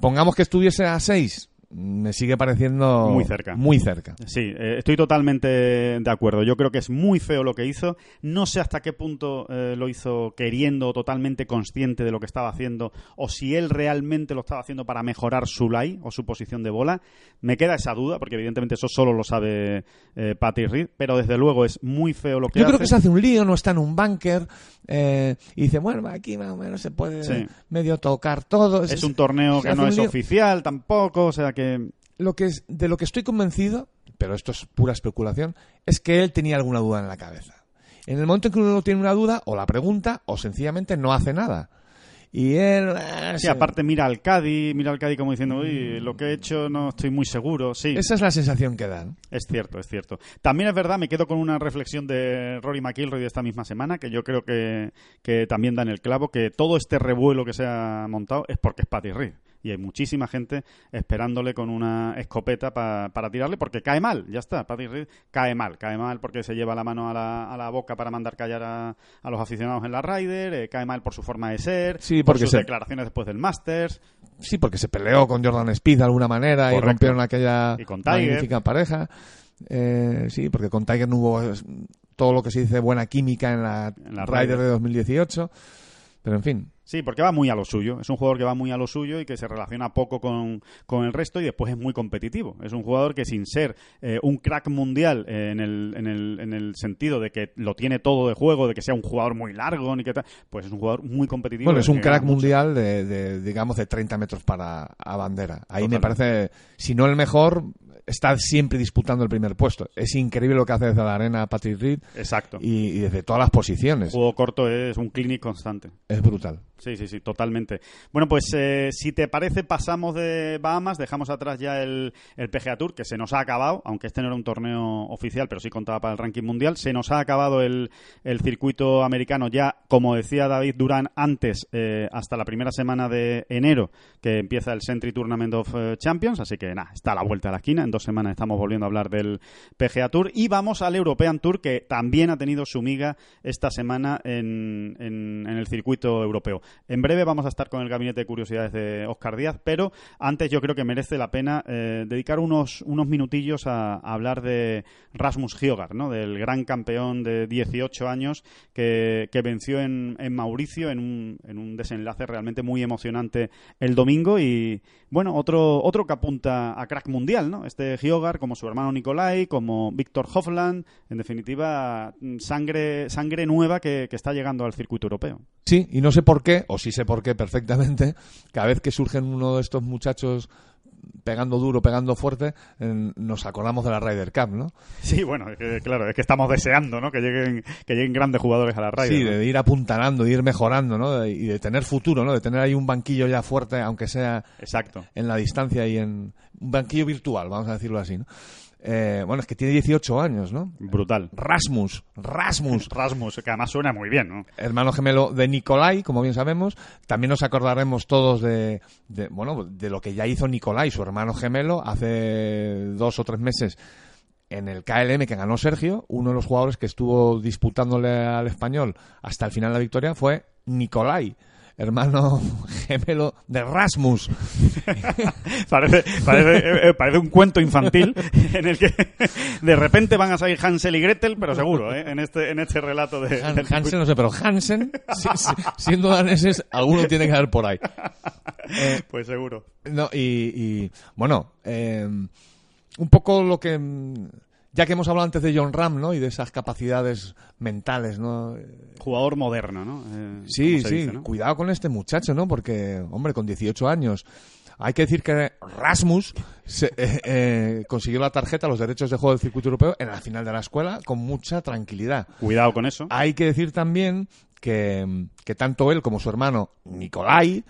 Pongamos que estuviese a seis, me sigue pareciendo Muy cerca. Muy cerca. Sí, eh, estoy totalmente de acuerdo. Yo creo que es muy feo lo que hizo. No sé hasta qué punto eh, lo hizo queriendo, totalmente consciente de lo que estaba haciendo, o si él realmente lo estaba haciendo para mejorar su lie o su posición de bola. Me queda esa duda, porque evidentemente eso solo lo sabe eh, Patty Reed, pero desde luego es muy feo lo que Yo hace. creo que se hace un lío, no está en un bunker eh, y dice, bueno, aquí más o menos se puede Sí. medio tocar todo. Es un torneo que no es lío. oficial tampoco, o sea que... Lo que es, de lo que estoy convencido, pero esto es pura especulación, es que él tenía alguna duda en la cabeza. En el momento en que uno tiene una duda, o la pregunta, o sencillamente no hace nada. Y él... eh, Sí, se- aparte mira al Cádiz, mira al Cádiz como diciendo, uy, lo que he hecho no estoy muy seguro. Sí, Esa es la sensación que dan. Es cierto, es cierto. También es verdad, me quedo con una reflexión de Rory McIlroy de esta misma semana, que yo creo que, que también da en el clavo, que todo este revuelo que se ha montado es porque es Patty Reed. Y hay muchísima gente esperándole con una escopeta pa- para tirarle porque cae mal, ya está. Patty Reed cae mal, cae mal porque se lleva la mano a la, a la boca para mandar callar a, a los aficionados en la Ryder, eh, cae mal por su forma de ser, Sí, por porque sus se- declaraciones después del Masters. Sí, porque se peleó con Jordan Speed de alguna manera y rompieron aquella Y con Tiger. magnífica pareja. Eh, sí, porque con Tiger no hubo todo lo que se dice buena química en la, En la Ryder. de 2018. Pero en fin, Sí, porque va muy a lo suyo. Es un jugador que va muy a lo suyo y que se relaciona poco con, con el resto y después es muy competitivo. Es un jugador que sin ser eh, un crack mundial eh, en, el, en, el, en el sentido de que lo tiene todo de juego, de que sea un jugador muy largo, ni que tal, pues es un jugador muy competitivo. bueno, es un crack mundial de, de, digamos, de 30 metros para a bandera. Ahí me parece, si no el mejor, está siempre disputando el primer puesto. Es increíble lo que hace desde la arena Patrick Reed Exacto. y, y desde todas las posiciones. El juego corto es un clinic constante. Es brutal. Sí, sí, sí, totalmente. Bueno, pues eh, si te parece, pasamos de Bahamas, dejamos atrás ya el, el PGA Tour, que se nos ha acabado, aunque este no era un torneo oficial, pero sí contaba para el ranking mundial. Se nos ha acabado el, el circuito americano ya, como decía David Durán antes, eh, hasta la primera semana de enero, que empieza el Century Tournament of eh, Champions. Así que nada, está a la vuelta de la esquina. En dos semanas estamos volviendo a hablar del PGA Tour. Y vamos al European Tour, que también ha tenido su miga esta semana en- en el circuito europeo. En breve vamos a estar con el gabinete de curiosidades de Oscar Díaz, pero antes yo creo que merece la pena eh, dedicar unos, unos minutillos a, hablar de Rasmus Hyogar, ¿no? del gran campeón de 18 años que, que venció en, en Mauricio en un, en un desenlace realmente muy emocionante el domingo y bueno, otro, otro que apunta a crack mundial, ¿no? Este Hyogar, como su hermano Nikolai, como Víctor Hofland, en definitiva, mm, sangre, sangre nueva que, que está llegando al circuito europeo. Sí, y no sé por qué, o sí sé por qué perfectamente, [laughs] cada vez que surgen uno de estos muchachos pegando duro, pegando fuerte, eh, nos acordamos de la Ryder Cup, ¿no? Sí, bueno, es que, claro, es que estamos deseando, ¿no? Que lleguen, que lleguen grandes jugadores a la Ryder. Sí, ¿no? de ir apuntalando, de ir mejorando, ¿no? De- y de tener futuro, ¿no? De tener ahí un banquillo ya fuerte, aunque sea Exacto. en la distancia y en un banquillo virtual, vamos a decirlo así, ¿no? Eh, bueno, es que tiene 18 años, ¿no? Brutal. Rasmus, Rasmus, [laughs] Rasmus, que además suena muy bien, ¿no? hermano gemelo de Nikolai, como bien sabemos. También nos acordaremos todos de, de, bueno, de lo que ya hizo Nikolai, su hermano gemelo, hace dos o tres meses en el KLM que ganó Sergio. Uno de los jugadores que estuvo disputándole al español hasta el final de la victoria fue Nikolai, hermano [laughs] gemelo de Rasmus. [laughs] Parece, parece, eh, eh, parece un cuento infantil en el que de repente van a salir Hansel y Gretel, pero seguro, ¿eh? En este, en este relato de... Han- del Hansen, no sé, pero Hansen, si- si- siendo daneses, alguno tiene que haber por ahí. Pues seguro. No, y, y, bueno, eh, un poco lo que. Ya que hemos hablado antes de John Ram, ¿no? Y de esas capacidades mentales, ¿no? Jugador moderno, ¿no? Eh, Sí, sí, dice, ¿no? cuidado con este muchacho, ¿no? Porque, hombre, con 18 años. Hay que decir que Rasmus se- eh, eh, consiguió la tarjeta, los derechos de juego del circuito europeo en la final de la escuela con mucha tranquilidad. Cuidado con eso. Hay que decir también que, que tanto él como su hermano Nikolai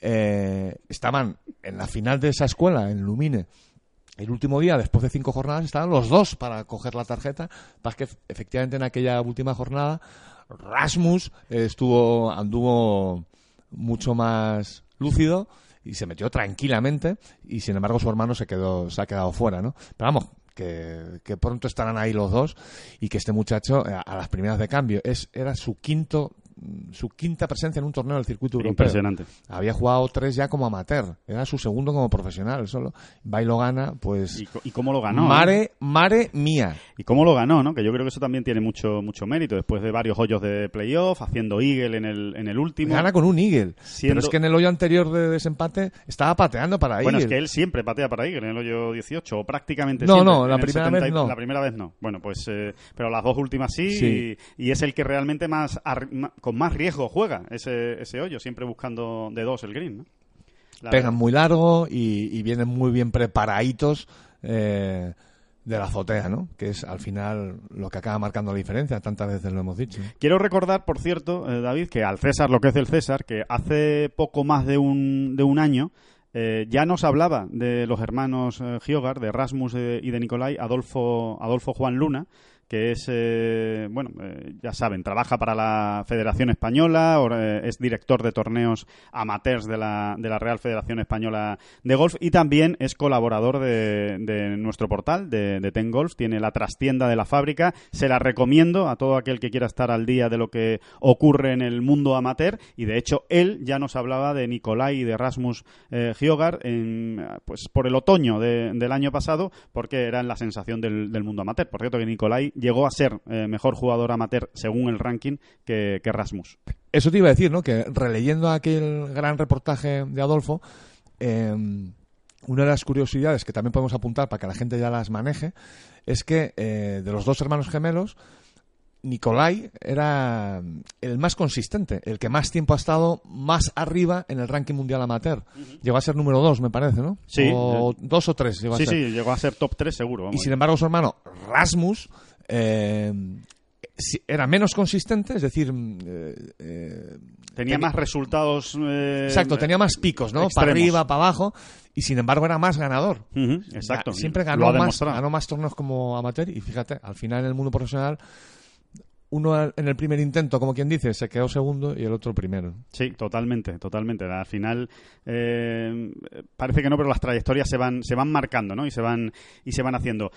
eh, estaban en la final de esa escuela, en Lumine, el último día, después de cinco jornadas, estaban los dos para coger la tarjeta. Para que efectivamente en aquella última jornada Rasmus eh, estuvo, anduvo mucho más lúcido y se metió tranquilamente y sin embargo su hermano se quedó, se ha quedado fuera, ¿no? Pero vamos, que, que pronto estarán ahí los dos y que este muchacho eh, a las primeras de cambio es, era su quinto su quinta presencia en un torneo del circuito europeo. Impresionante. Había jugado tres ya como amateur. Era su segundo como profesional solo. Va y lo gana, pues... ¿Y, cómo lo ganó? Mare, eh? mare mía. ¿Y cómo lo ganó? ¿no? Que yo creo que eso también tiene mucho mucho mérito. Después de varios hoyos de playoff, haciendo eagle en el, en el último. Gana con un eagle. Siendo- Pero es que en el hoyo anterior de desempate estaba pateando para Bueno, eagle. es que él siempre patea para Eagle en el hoyo 18, o prácticamente No, siempre. no, la En el primera vez no. La primera vez no. Bueno, pues, eh, pero las dos últimas sí, Sí. Y, y es el que realmente más ar- ma- con más riesgo juega ese, ese hoyo, siempre buscando de dos el green, Pegan muy largo y, y vienen muy bien preparaditos eh, de la azotea, ¿no? Que es al final lo que acaba marcando la diferencia. Tantas veces lo hemos dicho. Quiero recordar, por cierto, eh, David, que al César lo que es el César, que hace poco más de un, de un año eh, ya nos hablaba de los hermanos eh, Giogar, de Rasmus eh, y de Nicolai, Adolfo, Adolfo Juan Luna, que es, eh, bueno, eh, ya saben, trabaja para la Federación Española, eh, es director de torneos amateurs de la, de la Real Federación Española de Golf y también es colaborador de, de nuestro portal, de, de Ten Golf, tiene la trastienda de la fábrica, se la recomiendo a todo aquel que quiera estar al día de lo que ocurre en el mundo amateur. Y de hecho él ya nos hablaba de Nicolai y de Rasmus Giogar en, pues por el otoño de- del año pasado porque eran la sensación del, del mundo amateur. Por cierto que Nicolai llegó a ser eh, mejor jugador amateur según el ranking que, que Rasmus. Eso te iba a decir, ¿no? Que releyendo aquel gran reportaje de Adolfo, eh, una de las curiosidades que también podemos apuntar para que la gente ya las maneje es que eh, de los dos hermanos gemelos, Nicolai era el más consistente, el que más tiempo ha estado más arriba en el ranking mundial amateur. Llegó a ser número dos, me parece, ¿no? Sí. O dos o tres llegó Sí, ser. sí, llegó a ser top 3 seguro. Y sin embargo, su hermano Rasmus eh, era menos consistente, es decir, mm, eh, eh, Tenía más resultados. eh, exacto, tenía más picos, ¿no? Para arriba, para abajo, y sin embargo era más ganador. Exacto. Siempre ganó más, ganó más torneos como amateur, y fíjate, al final en el mundo profesional, uno en el primer intento, como quien dice, se quedó segundo y el otro primero. Sí, totalmente, totalmente. Al final eh, parece que no, pero las trayectorias se van, se van marcando, ¿no? Y se van, y se van haciendo.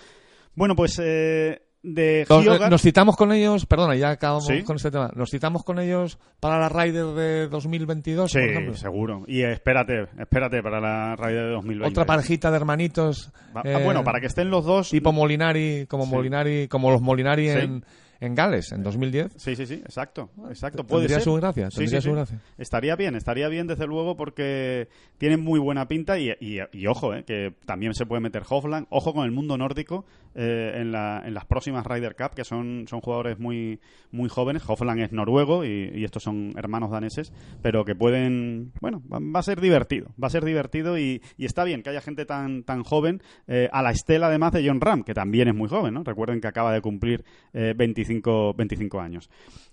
Bueno, pues eh, de Nos, Giogar- nos citamos con ellos, perdona, ya acabamos Sí. con este tema. Nos citamos con ellos para la Ryder de 2022, Sí, por ejemplo. seguro. Y espérate, espérate para la radio de 2020. Otra parejita de hermanitos. Va- eh, ah, bueno, para que estén los dos. tipo Molinari, como Sí. Molinari, como los Molinari en, en Gales en 2010. Sí, sí, sí, exacto, exacto. Puede Tendría ser. su gracia, tendría sí, su sí. gracia. Estaría bien, estaría bien desde luego porque tienen muy buena pinta y, y- y ojo, eh, que también se puede meter Hofland. Ojo con el mundo nórdico eh, en, la- en las próximas Ryder Cup, que son, son jugadores muy, muy jóvenes. Hofland es noruego y, y estos son hermanos daneses, pero que pueden, bueno, va, va a ser divertido, va a ser divertido y, y está bien que haya gente tan, tan joven eh, a la estela además de John Ram, que también es muy joven, ¿no? Recuerden que acaba de cumplir eh, 25, 25 años.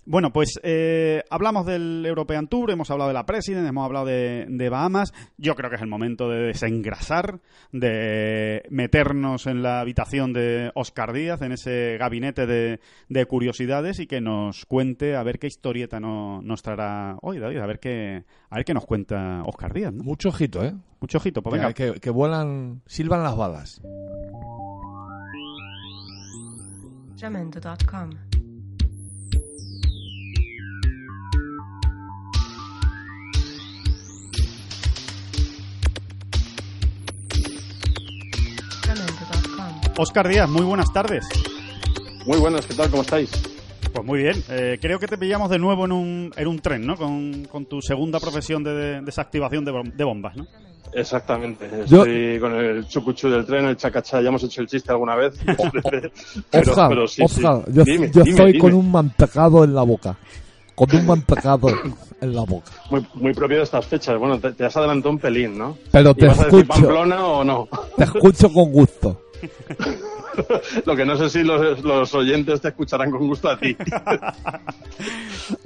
Bueno, pues eh, hablamos del European Tour, hemos hablado de la President, hemos hablado de, de Bahamas. Yo creo que es el momento de desengrasar, de meternos en la habitación de Oscar Díaz, en ese gabinete de, de curiosidades y que nos cuente a ver qué historieta no- nos traerá hoy, David, a ver qué, a ver qué nos cuenta Oscar Díaz. ¿no? Mucho ojito, ¿eh? Mucho ojito, pues venga. Que, que- que vuelan, silban las balas. Oscar Díaz, muy buenas tardes. Muy buenas, ¿qué tal? ¿Cómo estáis? Pues muy bien. Eh, creo que te pillamos de nuevo en un, en un tren, ¿no? Con, con tu segunda profesión de, de desactivación de, de bombas, ¿no? Exactamente. Yo- Estoy con el chucuchú del tren, el chacachá. Ya hemos hecho el chiste alguna vez. [laughs] pero, Oscar, pero sí, yo, Dime, yo dime, estoy dime. con un mantecado en la boca. Con un mantecado en la boca. Muy, muy propio de estas fechas. Bueno, te, te has adelantado un pelín, ¿no? Pero ¿Y te vas a decir escucho, Pamplona o no? te escucho con gusto. [laughs] [laughs] Lo que no sé si los, los oyentes te escucharán con gusto a ti. [laughs]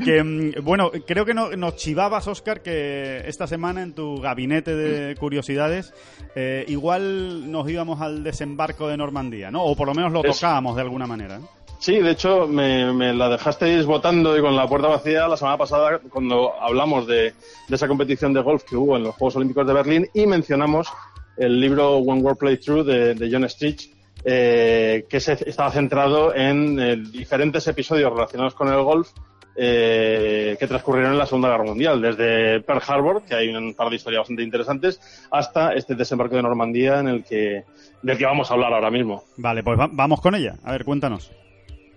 Que, mm, bueno, creo que no- nos chivabas, Oscar, que esta semana en tu gabinete de curiosidades eh, igual nos íbamos al desembarco de Normandía, ¿no? O por lo menos lo tocábamos de alguna manera. ¿eh? Sí, de hecho, me, me la dejasteis votando y con la puerta vacía la semana pasada cuando hablamos de, de esa competición de golf que hubo en los Juegos Olímpicos de Berlín y mencionamos el libro One World Playthrough de, de John Stitch, eh, que se, estaba centrado en eh, diferentes episodios relacionados con el golf eh, que transcurrieron en la Segunda Guerra Mundial, desde Pearl Harbor, que hay un par de historias bastante interesantes, hasta este desembarco de Normandía en el que, del que vamos a hablar ahora mismo. Vale, pues va- vamos con ella. A ver, cuéntanos.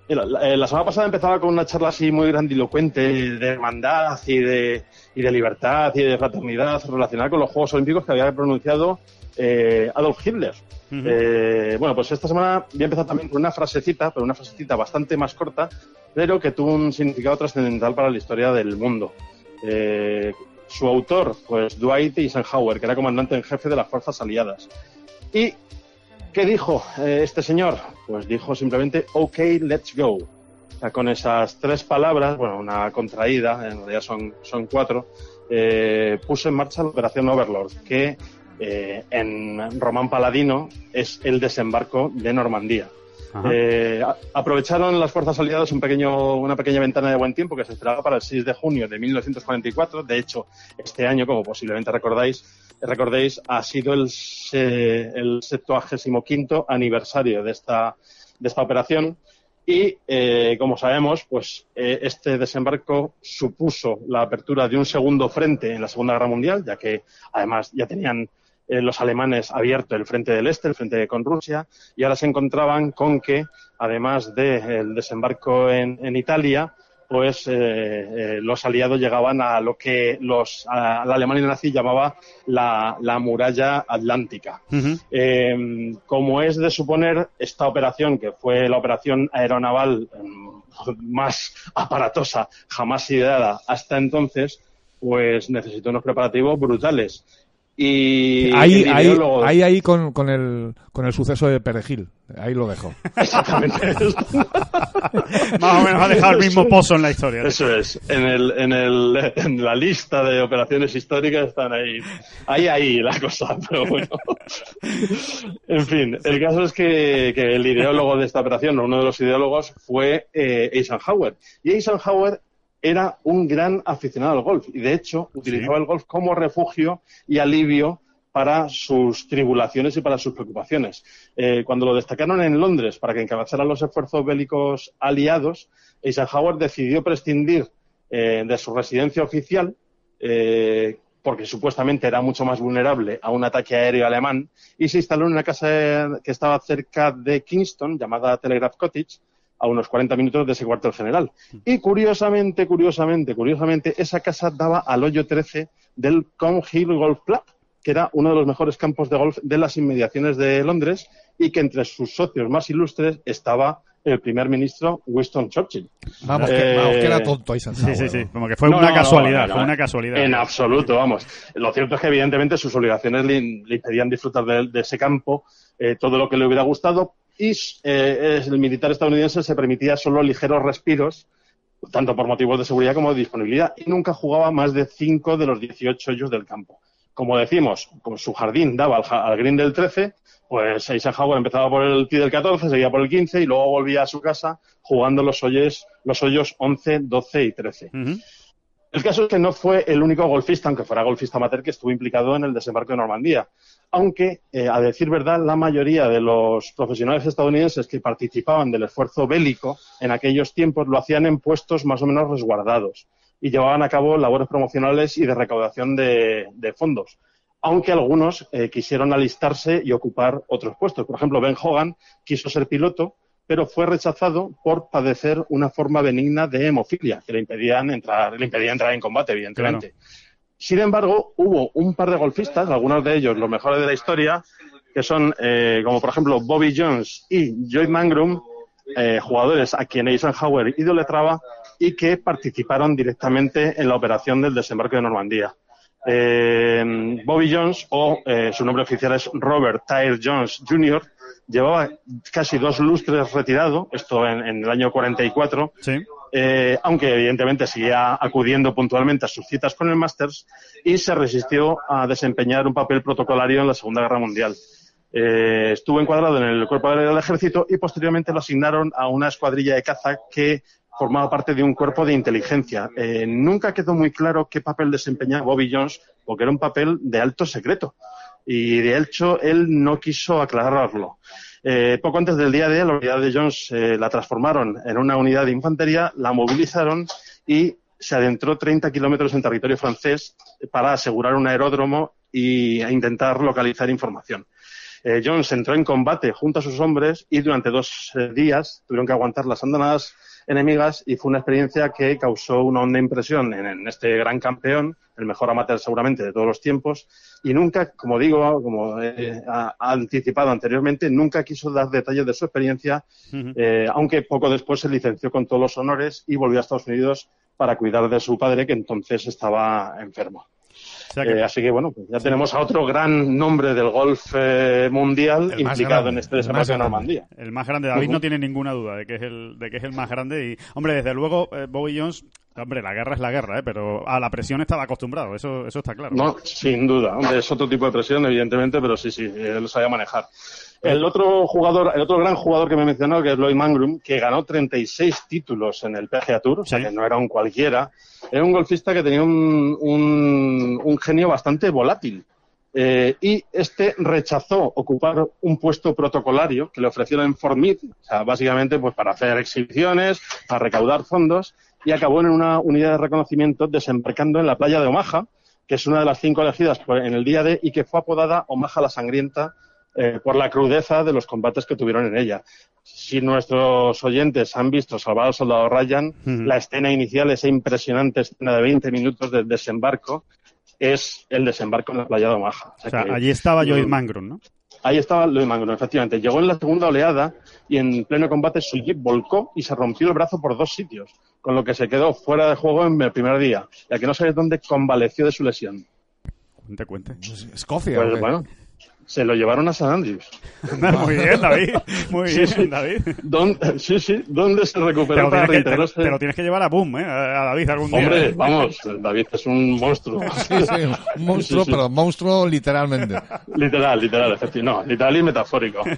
La, eh, la semana pasada empezaba con una charla así muy grandilocuente de hermandad y de, y de libertad y de fraternidad relacionada con los Juegos Olímpicos que había pronunciado eh, Adolf Hitler. Eh, bueno, pues esta semana voy a empezar también con una frasecita, pero una frasecita bastante más corta, pero que tuvo un significado trascendental para la historia del mundo. Eh, su autor, pues Dwight Eisenhower, que era comandante en jefe de las fuerzas aliadas. ¿Y qué dijo este señor? Pues dijo simplemente, OK, let's go. Con esas tres palabras, bueno, una contraída, en realidad son, son cuatro, eh, puso en marcha la operación Overlord, que eh, en Román Paladino es el desembarco de Normandía. Eh, aprovecharon las fuerzas aliadas un pequeño, una pequeña ventana de buen tiempo que se esperaba para el 6 de junio de 1944. De hecho, este año, como posiblemente recordáis, recordéis, ha sido el, el 75 aniversario de esta, de esta operación. Y, eh, como sabemos, pues eh, este desembarco supuso la apertura de un segundo frente en la Segunda Guerra Mundial, ya que además ya tenían eh, los alemanes abierto el frente del este, el frente con Rusia, y ahora se encontraban con que, además del desembarco en, en Italia, pues eh, eh, los aliados llegaban a lo que los, a la Alemania nazi llamaba la, la muralla atlántica. Eh, como es de suponer, esta operación, que fue la operación aeronaval mm, más aparatosa jamás ideada hasta entonces, pues necesitó unos preparativos brutales. Y Ahí, ahí, ahí, ahí con, con, el, con el suceso de Perejil. Ahí lo dejo. [laughs] Exactamente. [laughs] Más o menos ha dejado el mismo pozo en la historia. Eso es. En, el, en, el, en la lista de operaciones históricas están ahí. Ahí, ahí la cosa, [laughs] pero bueno. En fin, el caso es que, que el ideólogo de esta operación, o uno de los ideólogos, fue eh, Eisenhower. Y Eisenhower era un gran aficionado al golf y, de hecho, utilizaba el golf como refugio y alivio para sus tribulaciones y para sus preocupaciones. Eh, cuando lo destacaron en Londres para que encabezara los esfuerzos bélicos aliados, Eisenhower decidió prescindir eh, de su residencia oficial eh, porque supuestamente era mucho más vulnerable a un ataque aéreo alemán y se instaló en una casa que estaba cerca de Kingston llamada Telegraph Cottage a unos 40 minutos de ese cuartel general. Y curiosamente, curiosamente, curiosamente, esa casa daba al hoyo 13 del Combe Hill Golf Club, que era uno de los mejores campos de golf de las inmediaciones de Londres y que entre sus socios más ilustres estaba el primer ministro Winston Churchill. Vamos, que, Eh, vamos, que era tonto Sí, Eisenhower. sí, sí. ¿no? Como que fue No, una no, casualidad. no, no, fue no. una casualidad. En absoluto, vamos. Lo cierto es que evidentemente sus obligaciones le, le impedían disfrutar de, de ese campo eh, todo lo que le hubiera gustado y eh, el militar estadounidense se permitía solo ligeros respiros, tanto por motivos de seguridad como de disponibilidad, y nunca jugaba más de 5 de los 18 hoyos del campo. Como decimos, con su jardín daba al, green del 13, pues Eisenhower empezaba por el tee del 14, seguía por el 15 y luego volvía a su casa jugando los hoyos, los hoyos 11, 12 y 13. Ujú. El caso es que no fue el único golfista, aunque fuera golfista amateur, que estuvo implicado en el desembarco de Normandía. Aunque, eh, a decir verdad, la mayoría de los profesionales estadounidenses que participaban del esfuerzo bélico en aquellos tiempos lo hacían en puestos más o menos resguardados y llevaban a cabo labores promocionales y de recaudación de, fondos. Aunque algunos eh, quisieron alistarse y ocupar otros puestos. Por ejemplo, Ben Hogan quiso ser piloto, pero fue rechazado por padecer una forma benigna de hemofilia, que le impedían entrar, le impedía entrar en combate, evidentemente. Sin embargo, hubo un par de golfistas, algunos de ellos los mejores de la historia, que son, eh, como por ejemplo, Bobby Jones y Joy Mangrum, eh, jugadores a quien Eisenhower idolatraba y que participaron directamente en la operación del desembarco de Normandía. Eh, Bobby Jones, o eh, su nombre oficial es Robert Tyre Jones Jr., llevaba casi dos lustres retirado, esto en, en el año 44, Sí. Eh, aunque evidentemente seguía acudiendo puntualmente a sus citas con el Masters y se resistió a desempeñar un papel protocolario en la Segunda Guerra Mundial. Eh, estuvo encuadrado en el cuerpo aéreo del ejército y posteriormente lo asignaron a una escuadrilla de caza que formaba parte de un cuerpo de inteligencia. Eh, nunca quedó muy claro qué papel desempeñaba Bobby Jones, porque era un papel de alto secreto. Y de hecho, él no quiso aclararlo. Eh, poco antes del día de la unidad de Jones eh, la transformaron en una unidad de infantería, la movilizaron y se adentró 30 kilómetros en territorio francés para asegurar un aeródromo y e intentar localizar información. Eh, Jones entró en combate junto a sus hombres y durante dos días tuvieron que aguantar las andanadas enemigas y fue una experiencia que causó una honda impresión en, en este gran campeón, el mejor amateur seguramente de todos los tiempos, y nunca, como digo, como ha anticipado anteriormente, nunca quiso dar detalles de su experiencia, eh, aunque poco después se licenció con todos los honores y volvió a Estados Unidos para cuidar de su padre, que entonces estaba enfermo. O sea que- Eh, así que bueno, pues ya tenemos a otro gran nombre del golf eh, mundial El implicado grande, en este desembarco de. Normandía. El más grande, David no tiene ninguna duda de que es el, de que es el más grande. Y, hombre, desde luego, eh, Bobby Jones, hombre, la guerra es la guerra, ¿eh? pero a la presión estaba acostumbrado, eso, eso está claro. No, sin duda. Hombre, es otro tipo de presión, evidentemente, pero sí, sí, él lo sabía manejar. El otro jugador, el otro gran jugador que me mencionó, que es Lloyd Mangrum, que ganó 36 títulos en el PGA Tour, o sea que no era un cualquiera, era un golfista que tenía un, un, un genio bastante volátil. Eh, y este rechazó ocupar un puesto protocolario que le ofrecieron en Fort Meade, o sea, básicamente pues para hacer exhibiciones, para recaudar fondos, y acabó en una unidad de reconocimiento desembarcando en la playa de Omaha, que es una de las cinco elegidas en el día D y que fue apodada Omaha la Sangrienta eh, por la crudeza de los combates que tuvieron en ella. Si nuestros oyentes han visto Salvar al Soldado Ryan, la escena inicial, esa impresionante escena de 20 minutos del desembarco, es el desembarco en la playa de Omaha. O O sea que- allí estaba Lloyd. Mangrum, ¿no? Ahí estaba Lloyd Mangrum, efectivamente. Llegó en la segunda oleada y en pleno combate su jeep volcó y se rompió el brazo por dos sitios, con lo que se quedó fuera de juego en el primer día, ya que no sabes dónde convaleció de su lesión. Cuente, cuente. Escocia. ¿o Pues bueno, se lo llevaron a San Andrews. [laughs] Muy bien, David. Muy Sí, bien, sí. David. ¿Dónde, sí, sí, ¿dónde se recuperó para tienes que, te, reintegrarse? te lo tienes que llevar a Boom, ¿eh? A David algún día. Hombre, vamos, David es un monstruo. [laughs] Sí, sí, un monstruo, Sí, sí. pero monstruo literalmente. Literal, literal, efectivamente. No, literal y metafórico. [laughs]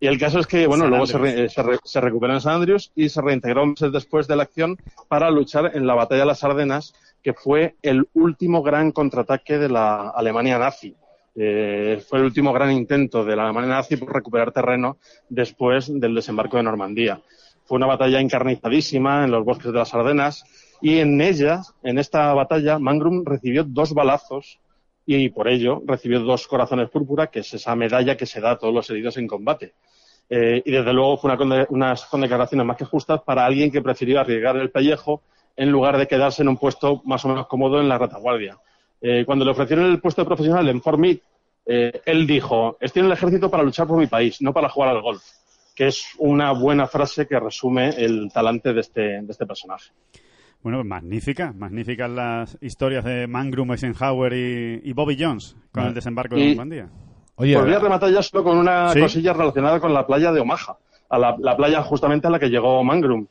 y el caso es que, bueno, San luego se, Andrews. re- eh, se, re- se recuperó en San Andrews y se reintegró meses después de la acción para luchar en la batalla de las Ardenas, que fue el último gran contraataque de la Alemania nazi. Eh, fue el último gran intento de la Alemania nazi por recuperar terreno después del desembarco de Normandía. Fue una batalla encarnizadísima en los bosques de las Ardenas y en ella, en esta batalla, Mangrum recibió dos balazos y por ello recibió dos corazones púrpura, que es esa medalla que se da a todos los heridos en combate. Eh, y desde luego fue una unas condecoraciones más que justas para alguien que prefirió arriesgar el pellejo en lugar de quedarse en un puesto más o menos cómodo en la retaguardia. Eh, cuando le ofrecieron el puesto de profesional en Fort eh, él dijo, estoy en el ejército para luchar por mi país, no para jugar al golf, que es una buena frase que resume el talante de este, de este personaje. Bueno, pues magnífica, magníficas las historias de Mangrum, Eisenhower y, y Bobby Jones con el desembarco de Normandía. Oye, Podría Pues rematar ya solo con una Sí. cosilla relacionada con la playa de Omaha, a la, la playa justamente a la que llegó Mangrum,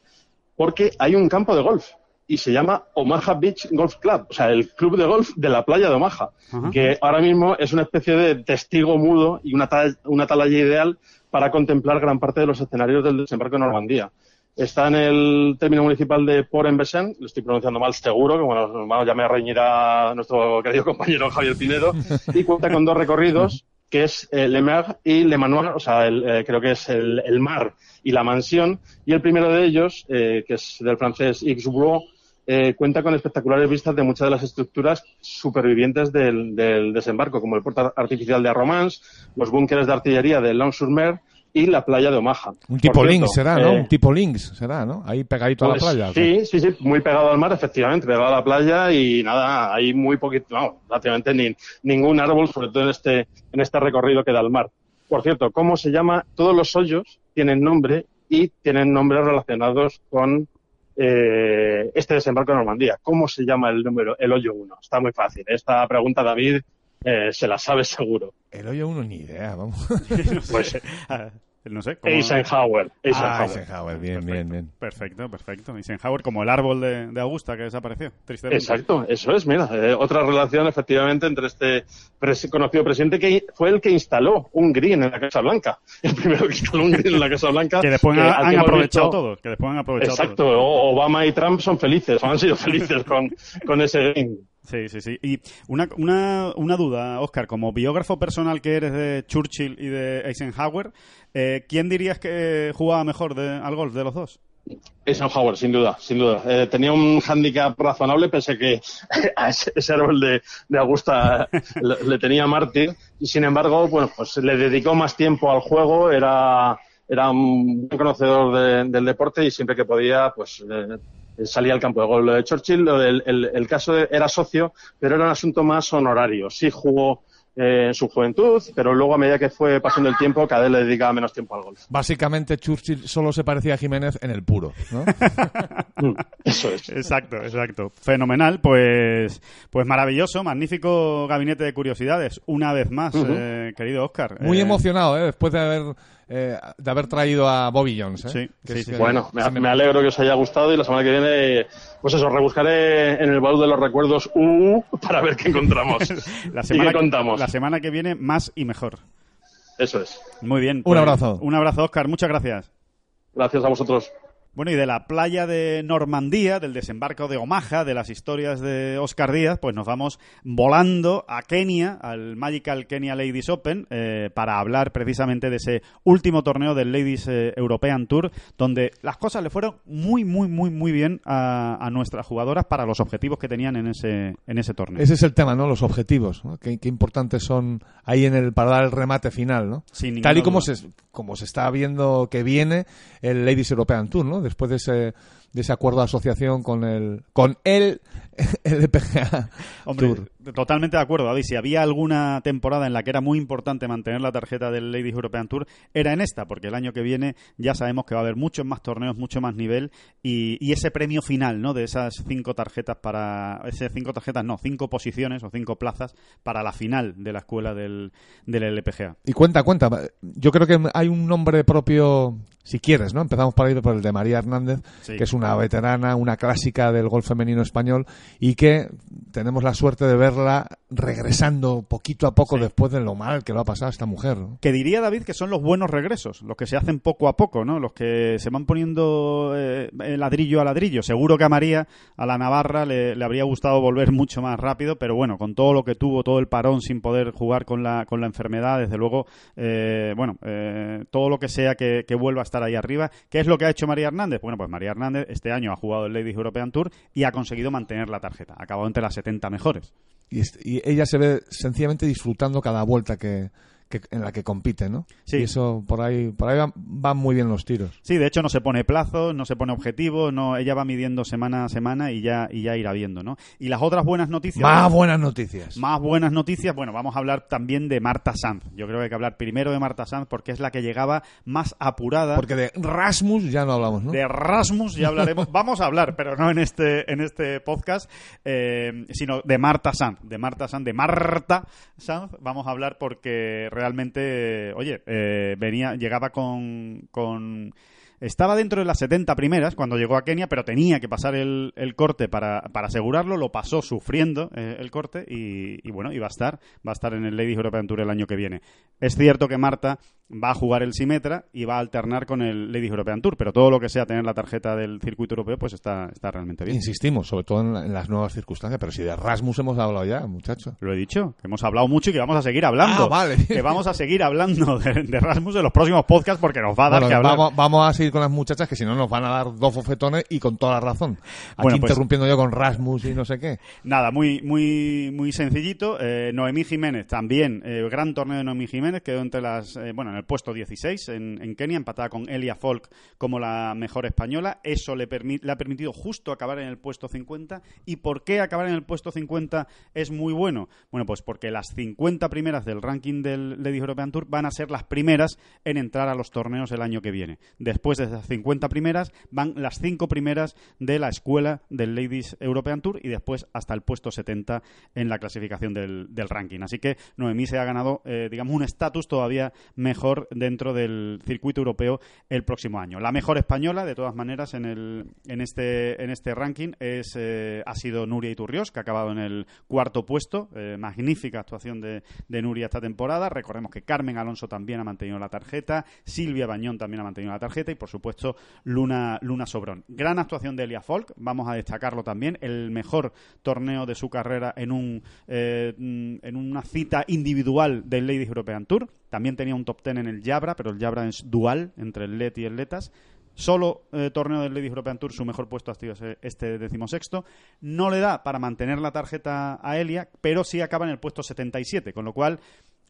porque hay un campo de golf y se llama Omaha Beach Golf Club, o sea, el club de golf de la playa de Omaha, Ajá. que ahora mismo es una especie de testigo mudo y una, tal- una atalaya ideal para contemplar gran parte de los escenarios del desembarco de Normandía. Está en el término municipal de Port-en-Bessin, lo estoy pronunciando mal seguro, que bueno, ya me reñirá nuestro querido compañero Javier Pinedo, y cuenta con dos recorridos, que es eh, Le Mer y Le Manoir, o sea, el, eh, creo que es el, el mar y la mansión, y el primero de ellos, eh, que es del francés Bourg, eh, cuenta con espectaculares vistas de muchas de las estructuras supervivientes del, desembarco, como el puerto artificial de Romance, los búnkeres de artillería de Lons-sur-Mer y la playa de Omaha. un tipo Por links cierto, será, ¿no? eh, Un tipo links será, ¿no? Ahí pegadito a la pues, playa. Sí, sí, sí, muy pegado al mar, efectivamente, pegado a la playa y nada, hay muy poquito, no, prácticamente ni, ningún árbol, sobre todo en este, en este recorrido que da al mar. Por cierto, ¿cómo se llama? Todos los hoyos tienen nombre y tienen nombres relacionados con eh, este desembarco de Normandía. ¿Cómo se llama el número, el hoyo 1? Está muy fácil. Esta pregunta, David, eh, se la sabe seguro. El hoyo uno ni idea, vamos. [laughs] Pues Ah, [laughs] no sé. como- Eisenhower. Ah, Eisenhower. Bien, bien, bien. Perfecto, perfecto. Eisenhower como el árbol de, de Augusta que desapareció, tristemente. Exacto, eso es, mira, eh, otra relación efectivamente entre este pres- conocido presidente que fue el que instaló un green en la Casa Blanca, [laughs] el primero que instaló un green en la Casa Blanca. Que después que han, aprovechado visto- todos. Que después han aprovechado Exacto, todos. Obama y Trump son felices, o han sido felices con, con ese green. Sí, sí, sí. Y una, una, una duda, Oscar, como biógrafo personal que eres de Churchill y de Eisenhower, eh, ¿quién dirías que jugaba mejor al golf de los dos? Eisenhower, sin duda, sin duda. Eh, tenía un hándicap razonable, pese que [laughs] a ese, árbol de, de Augusta [laughs] le, tenía mártir. Y sin embargo, bueno, pues le dedicó más tiempo al juego, era, era un buen conocedor de- del deporte y siempre que podía, pues eh, salía al campo de gol. Lo de Churchill, lo del- el, el caso de- era socio, pero era un asunto más honorario. Sí jugó eh, en su juventud, pero luego a medida que fue pasando el tiempo, cada vez le dedicaba menos tiempo al golf. Básicamente Churchill solo se parecía a Jiménez en el puro, ¿no? [laughs] Mm, Eso es. Exacto, exacto. Fenomenal, pues, pues maravilloso, magnífico gabinete de curiosidades. Una vez más, eh, querido Oscar. Muy Eh, emocionado, ¿eh? Después de haber, eh, de haber traído a Bobby Jones, ¿eh? Sí, Que sí, es sí. que- Bueno, me, alegro que os haya gustado y la semana que viene, pues eso, rebuscaré en el baúl de los recuerdos UU para ver qué encontramos. [laughs] La ¿Y semana, qué contamos? la semana que viene, más y mejor. Eso es. Muy bien. Un pues, abrazo. Un abrazo, Oscar. Muchas gracias. Gracias a vosotros. Bueno, y de la playa de Normandía, del desembarco de Omaha, de las historias de Oscar Díaz, pues nos vamos volando a Kenia, al Magical Kenya Ladies Open, eh, para hablar precisamente de ese último torneo del Ladies eh, European Tour, donde las cosas le fueron muy, muy, muy, muy bien a, a nuestras jugadoras para los objetivos que tenían en ese, en ese torneo. Ese es el tema, ¿no? Los objetivos, ¿no? Qué, qué importantes son ahí en el para dar el remate final, ¿no? Sin Tal y como duda. se, como se está viendo que viene el Ladies European Tour, ¿no? Después de ese, de ese acuerdo de asociación con el con el [laughs] LPGA Hombre, Tour. totalmente de acuerdo, David. Si había alguna temporada en la que era muy importante mantener la tarjeta del Ladies European Tour, era en esta, porque el año que viene ya sabemos que va a haber muchos más torneos, mucho más nivel y, y ese premio final, ¿no? De esas cinco tarjetas para. Esas cinco tarjetas, no, cinco posiciones o cinco plazas para la final de la escuela del, del LPGA. Y cuenta, cuenta. Yo creo que hay un nombre propio, si quieres, ¿no? Empezamos por ahí por el de María Hernández, Sí. que es una veterana, una clásica del golf femenino español y que tenemos la suerte de verla regresando poquito a poco Sí. después de lo mal que lo ha pasado esta mujer. ¿no? Que diría David que son los buenos regresos, los que se hacen poco a poco, ¿no? Los que se van poniendo eh, ladrillo a ladrillo. Seguro que a María, a la Navarra, le, le habría gustado volver mucho más rápido, pero bueno, con todo lo que tuvo, todo el parón sin poder jugar con la, con la enfermedad, desde luego, eh, bueno, eh, todo lo que sea que, que vuelva a estar ahí arriba. ¿Qué es lo que ha hecho María Hernández? Bueno, pues María Hernández este año ha jugado el Ladies European Tour y ha conseguido mantener la tarjeta. Ha acabado entre las 70 mejores. Y, ella se ve sencillamente disfrutando cada vuelta que, que- en la que compite, ¿no? Sí. Y eso por ahí, por ahí van, van muy bien los tiros. Sí, de hecho no se pone plazo, no se pone objetivo, no, ella va midiendo semana a semana y ya, y ya irá viendo, ¿no? Y las otras buenas noticias. Más buenas noticias. Más buenas noticias, bueno, vamos a hablar también de Marta Sanz. Yo creo que hay que hablar primero de Marta Sanz porque es la que llegaba más apurada. Porque de Rasmus ya no hablamos, ¿no? De Rasmus ya hablaremos, [laughs] vamos a hablar, pero no en este en este podcast, eh, sino de Marta Sanz, de Marta Sanz, de Marta Sanz, vamos a hablar porque realmente, oye, eh, venía, llegaba con, con estaba dentro de las 70 primeras cuando llegó a Kenia, pero tenía que pasar el, corte para, para asegurarlo. Lo pasó sufriendo eh, el corte y, y bueno, y va a estar, va a estar en el Ladies European Tour el año que viene. Es cierto que Marta va a jugar el Simetra y va a alternar con el Ladies European Tour, pero todo lo que sea tener la tarjeta del circuito europeo, pues está, está realmente bien. Insistimos, sobre todo en, la- en las nuevas circunstancias, pero si de Rasmus hemos hablado ya, muchacho. Lo he dicho, que hemos hablado mucho y que vamos a seguir hablando. Ah, vale. Que vamos a seguir hablando [laughs] de, de Rasmus en los próximos podcasts porque nos va a dar Bueno, que hablar. vamos, vamos a seguir con las muchachas que si no nos van a dar dos bofetones y con toda la razón. Aquí Bueno, pues- interrumpiendo yo con Rasmus y no sé qué. Nada, muy muy muy sencillito. Eh, Noemí Jiménez también, eh, gran torneo de Noemí Jiménez, quedó entre las... eh, bueno, en en el puesto 16 en, en Kenia, empatada con Elia Folk como la mejor española. Eso le, le ha permitido justo acabar en el puesto 50. ¿Y por qué acabar en el puesto 50 es muy bueno? Bueno, pues porque las 50 primeras del ranking del Ladies European Tour van a ser las primeras en entrar a los torneos el año que viene. Después de esas 50 primeras van las 5 primeras de la escuela del Ladies European Tour y después hasta el puesto 70 en la clasificación del, del ranking. Así que Noemí se ha ganado, eh, digamos, un estatus todavía mejor dentro del circuito europeo el próximo año. La mejor española, de todas maneras, en, el, en, este, en este ranking es, eh, ha sido Nuria Iturrios, que ha acabado en el cuarto puesto. Eh, magnífica actuación de, Nuria esta temporada. Recordemos que Carmen Alonso también ha mantenido la tarjeta, Silvia Bañón también ha mantenido la tarjeta y, por supuesto, Luna, Luna Sobrón. Gran actuación de Elia Folk, vamos a destacarlo también, el mejor torneo de su carrera en, un, eh, en una cita individual del Ladies European Tour. También tenía un top ten en el Jabra, pero el Jabra es dual entre el LET y el Letas. Solo eh, torneo del Ladies European Tour, su mejor puesto ha sido este decimosexto. No le da para mantener la tarjeta a Elia, pero sí acaba en el puesto 77, con lo cual,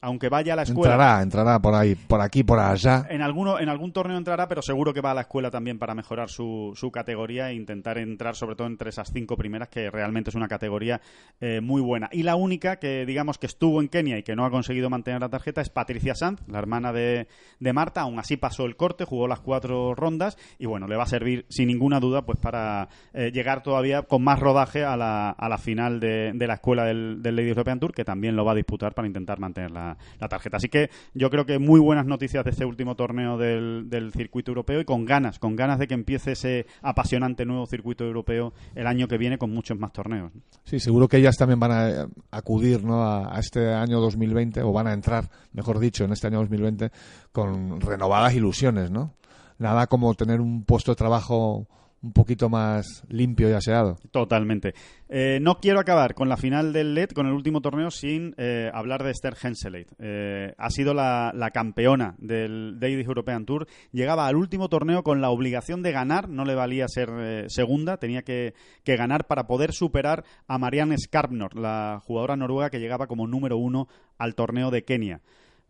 aunque vaya a la escuela... Entrará, entrará por ahí, por aquí, por allá. En, alguno, en algún torneo entrará, pero seguro que va a la escuela también para mejorar su, su categoría e intentar entrar sobre todo entre esas cinco primeras, que realmente es una categoría eh, muy buena. Y la única que, digamos, que estuvo en Kenia y que no ha conseguido mantener la tarjeta es Patricia Sanz, la hermana de, de Marta. Aún así pasó el corte, jugó las cuatro rondas y, bueno, le va a servir sin ninguna duda pues para eh, llegar todavía con más rodaje a la, a la final de, de la escuela del, del Ladies European Tour, que también lo va a disputar para intentar mantener la, tarjeta. Así que yo creo que muy buenas noticias de este último torneo del, del circuito europeo y con ganas, con ganas de que empiece ese apasionante nuevo circuito europeo el año que viene con muchos más torneos. Sí, seguro que ellas también van a eh, acudir ¿no? a, a este año 2020, o van a entrar, mejor dicho, en este año 2020 con renovadas ilusiones, ¿no? Nada como tener un puesto de trabajo un poquito más limpio y aseado. Totalmente. Eh, no quiero acabar con la final del LED, con el último torneo, sin eh, hablar de Esther Henseleit. Eh, ha sido la, la campeona del Ladies European Tour. Llegaba al último torneo con la obligación de ganar. No le valía ser segunda, tenía que, que ganar para poder superar a Marianne Skarpnor, la jugadora noruega que llegaba como número uno al torneo de Kenia.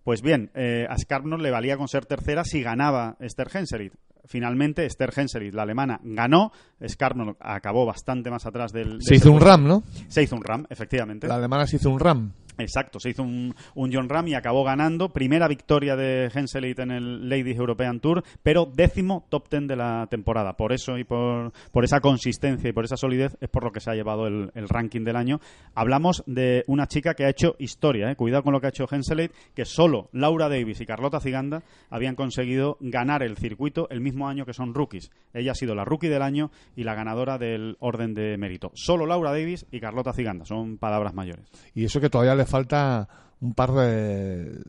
Pues bien, eh, a Skarpnor le valía con ser tercera si ganaba Esther Henseleit. Finalmente, Esther Henseleit, la alemana, ganó. Skarpnor acabó bastante más atrás del... de Se hizo un. RAM, ¿no? Se hizo un RAM, efectivamente. La alemana se hizo un RAM. Exacto, se hizo un, un John Ram y acabó ganando. Primera victoria de Henseleit en el Ladies European Tour, pero décimo top ten de la temporada. Por eso y por, por esa consistencia y por esa solidez es por lo que se ha llevado el, el ranking del año. Hablamos de una chica que ha hecho historia, ¿eh? cuidado con lo que ha hecho Henseleit, que solo Laura Davis y Carlota Ziganda habían conseguido ganar el circuito el mismo año que son rookies. Ella ha sido la rookie del año y la ganadora del orden de mérito. Solo Laura Davis y Carlota Ziganda, son palabras mayores. Y eso que todavía le falta un par de...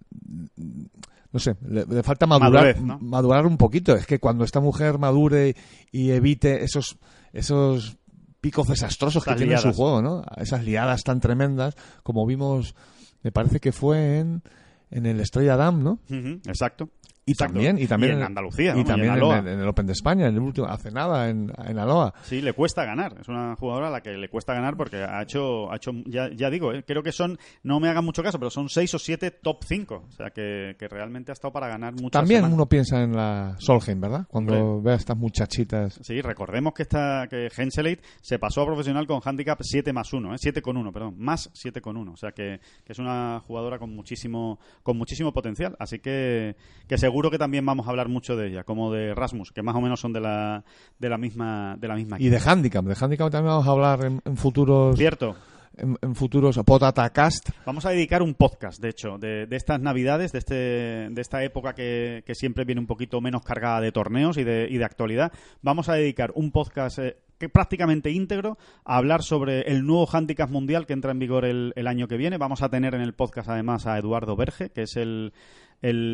No sé, le, le falta madurar, Madurez, ¿no? madurar un poquito. Es que cuando esta mujer madure y evite esos, esos picos desastrosos que Esas tiene en su liadas. juego, ¿no? Esas liadas tan tremendas, como vimos, me parece que fue en, en el Estrella Damm, ¿no? Exacto. Y Exacto. también, y también en Andalucía, y también en el, en el Open de España, en el último, hace nada, en, en Aloha. Sí, le cuesta ganar. Es una jugadora a la que le cuesta ganar porque ha hecho, ha hecho ya, ya digo, eh, creo que son, no me hagan mucho caso, pero son seis o siete top 5. O sea, que, que realmente ha estado para ganar muchas También semanas. uno piensa en la Solheim, ¿verdad? Cuando Hombre. ve a estas muchachitas. Sí, recordemos que esta que Henseleit se pasó a profesional con handicap 7 más 1, ¿eh? 7 con 1, perdón, más 7 con 1. O sea que, que es una jugadora con muchísimo con muchísimo potencial. Así que, que seguro que también vamos a hablar mucho de ella, como de Rasmus, que más o menos son de la, de la misma de la misma Y de handicap. De handicap también vamos a hablar en, en futuros. Cierto. En, en futuros Potatacast. Vamos a dedicar un podcast, de hecho, de, de estas navidades, de, este, de esta época que, que siempre viene un poquito menos cargada de torneos y de, y de actualidad. Vamos a dedicar un podcast eh, que prácticamente íntegro a hablar sobre el nuevo handicap mundial que entra en vigor el, el año que viene. Vamos a tener en el podcast además a Eduardo Berge, que es el,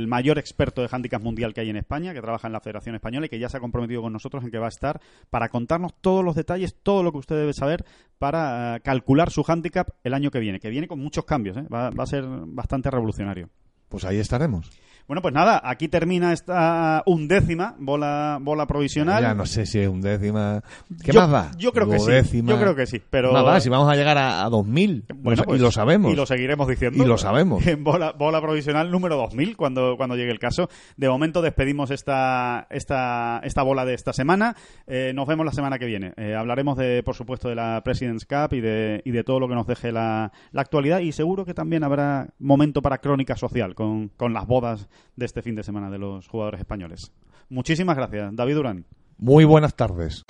mayor experto de handicap mundial que hay en España, que trabaja en la Federación Española y que ya se ha comprometido con nosotros en que va a estar para contarnos todos los detalles, todo lo que usted debe saber para eh, calcular su handicap el año que viene, que viene con muchos cambios, ¿eh? va, va a ser bastante revolucionario. Pues ahí estaremos. Bueno, pues nada, aquí termina esta undécima bola, bola provisional. Ya no sé si es un décima. ¿Qué yo, más da? Yo creo que sí. Yo creo que sí. Pero Más da, si vamos a llegar a, a 2000. Bueno, Lo- pues, y lo sabemos. Y lo seguiremos diciendo. Y lo sabemos. [laughs] En bola, bola provisional número 2000, cuando, cuando llegue el caso. De momento despedimos esta, esta, esta bola de esta semana. Eh, nos vemos la semana que viene. Eh, hablaremos, de, por supuesto, de la President's Cup y de, y de todo lo que nos deje la, la actualidad. Y seguro que también habrá momento para crónica social con, con las bodas de este fin de semana de los jugadores españoles. Muchísimas gracias, David Durán. Muy buenas tardes.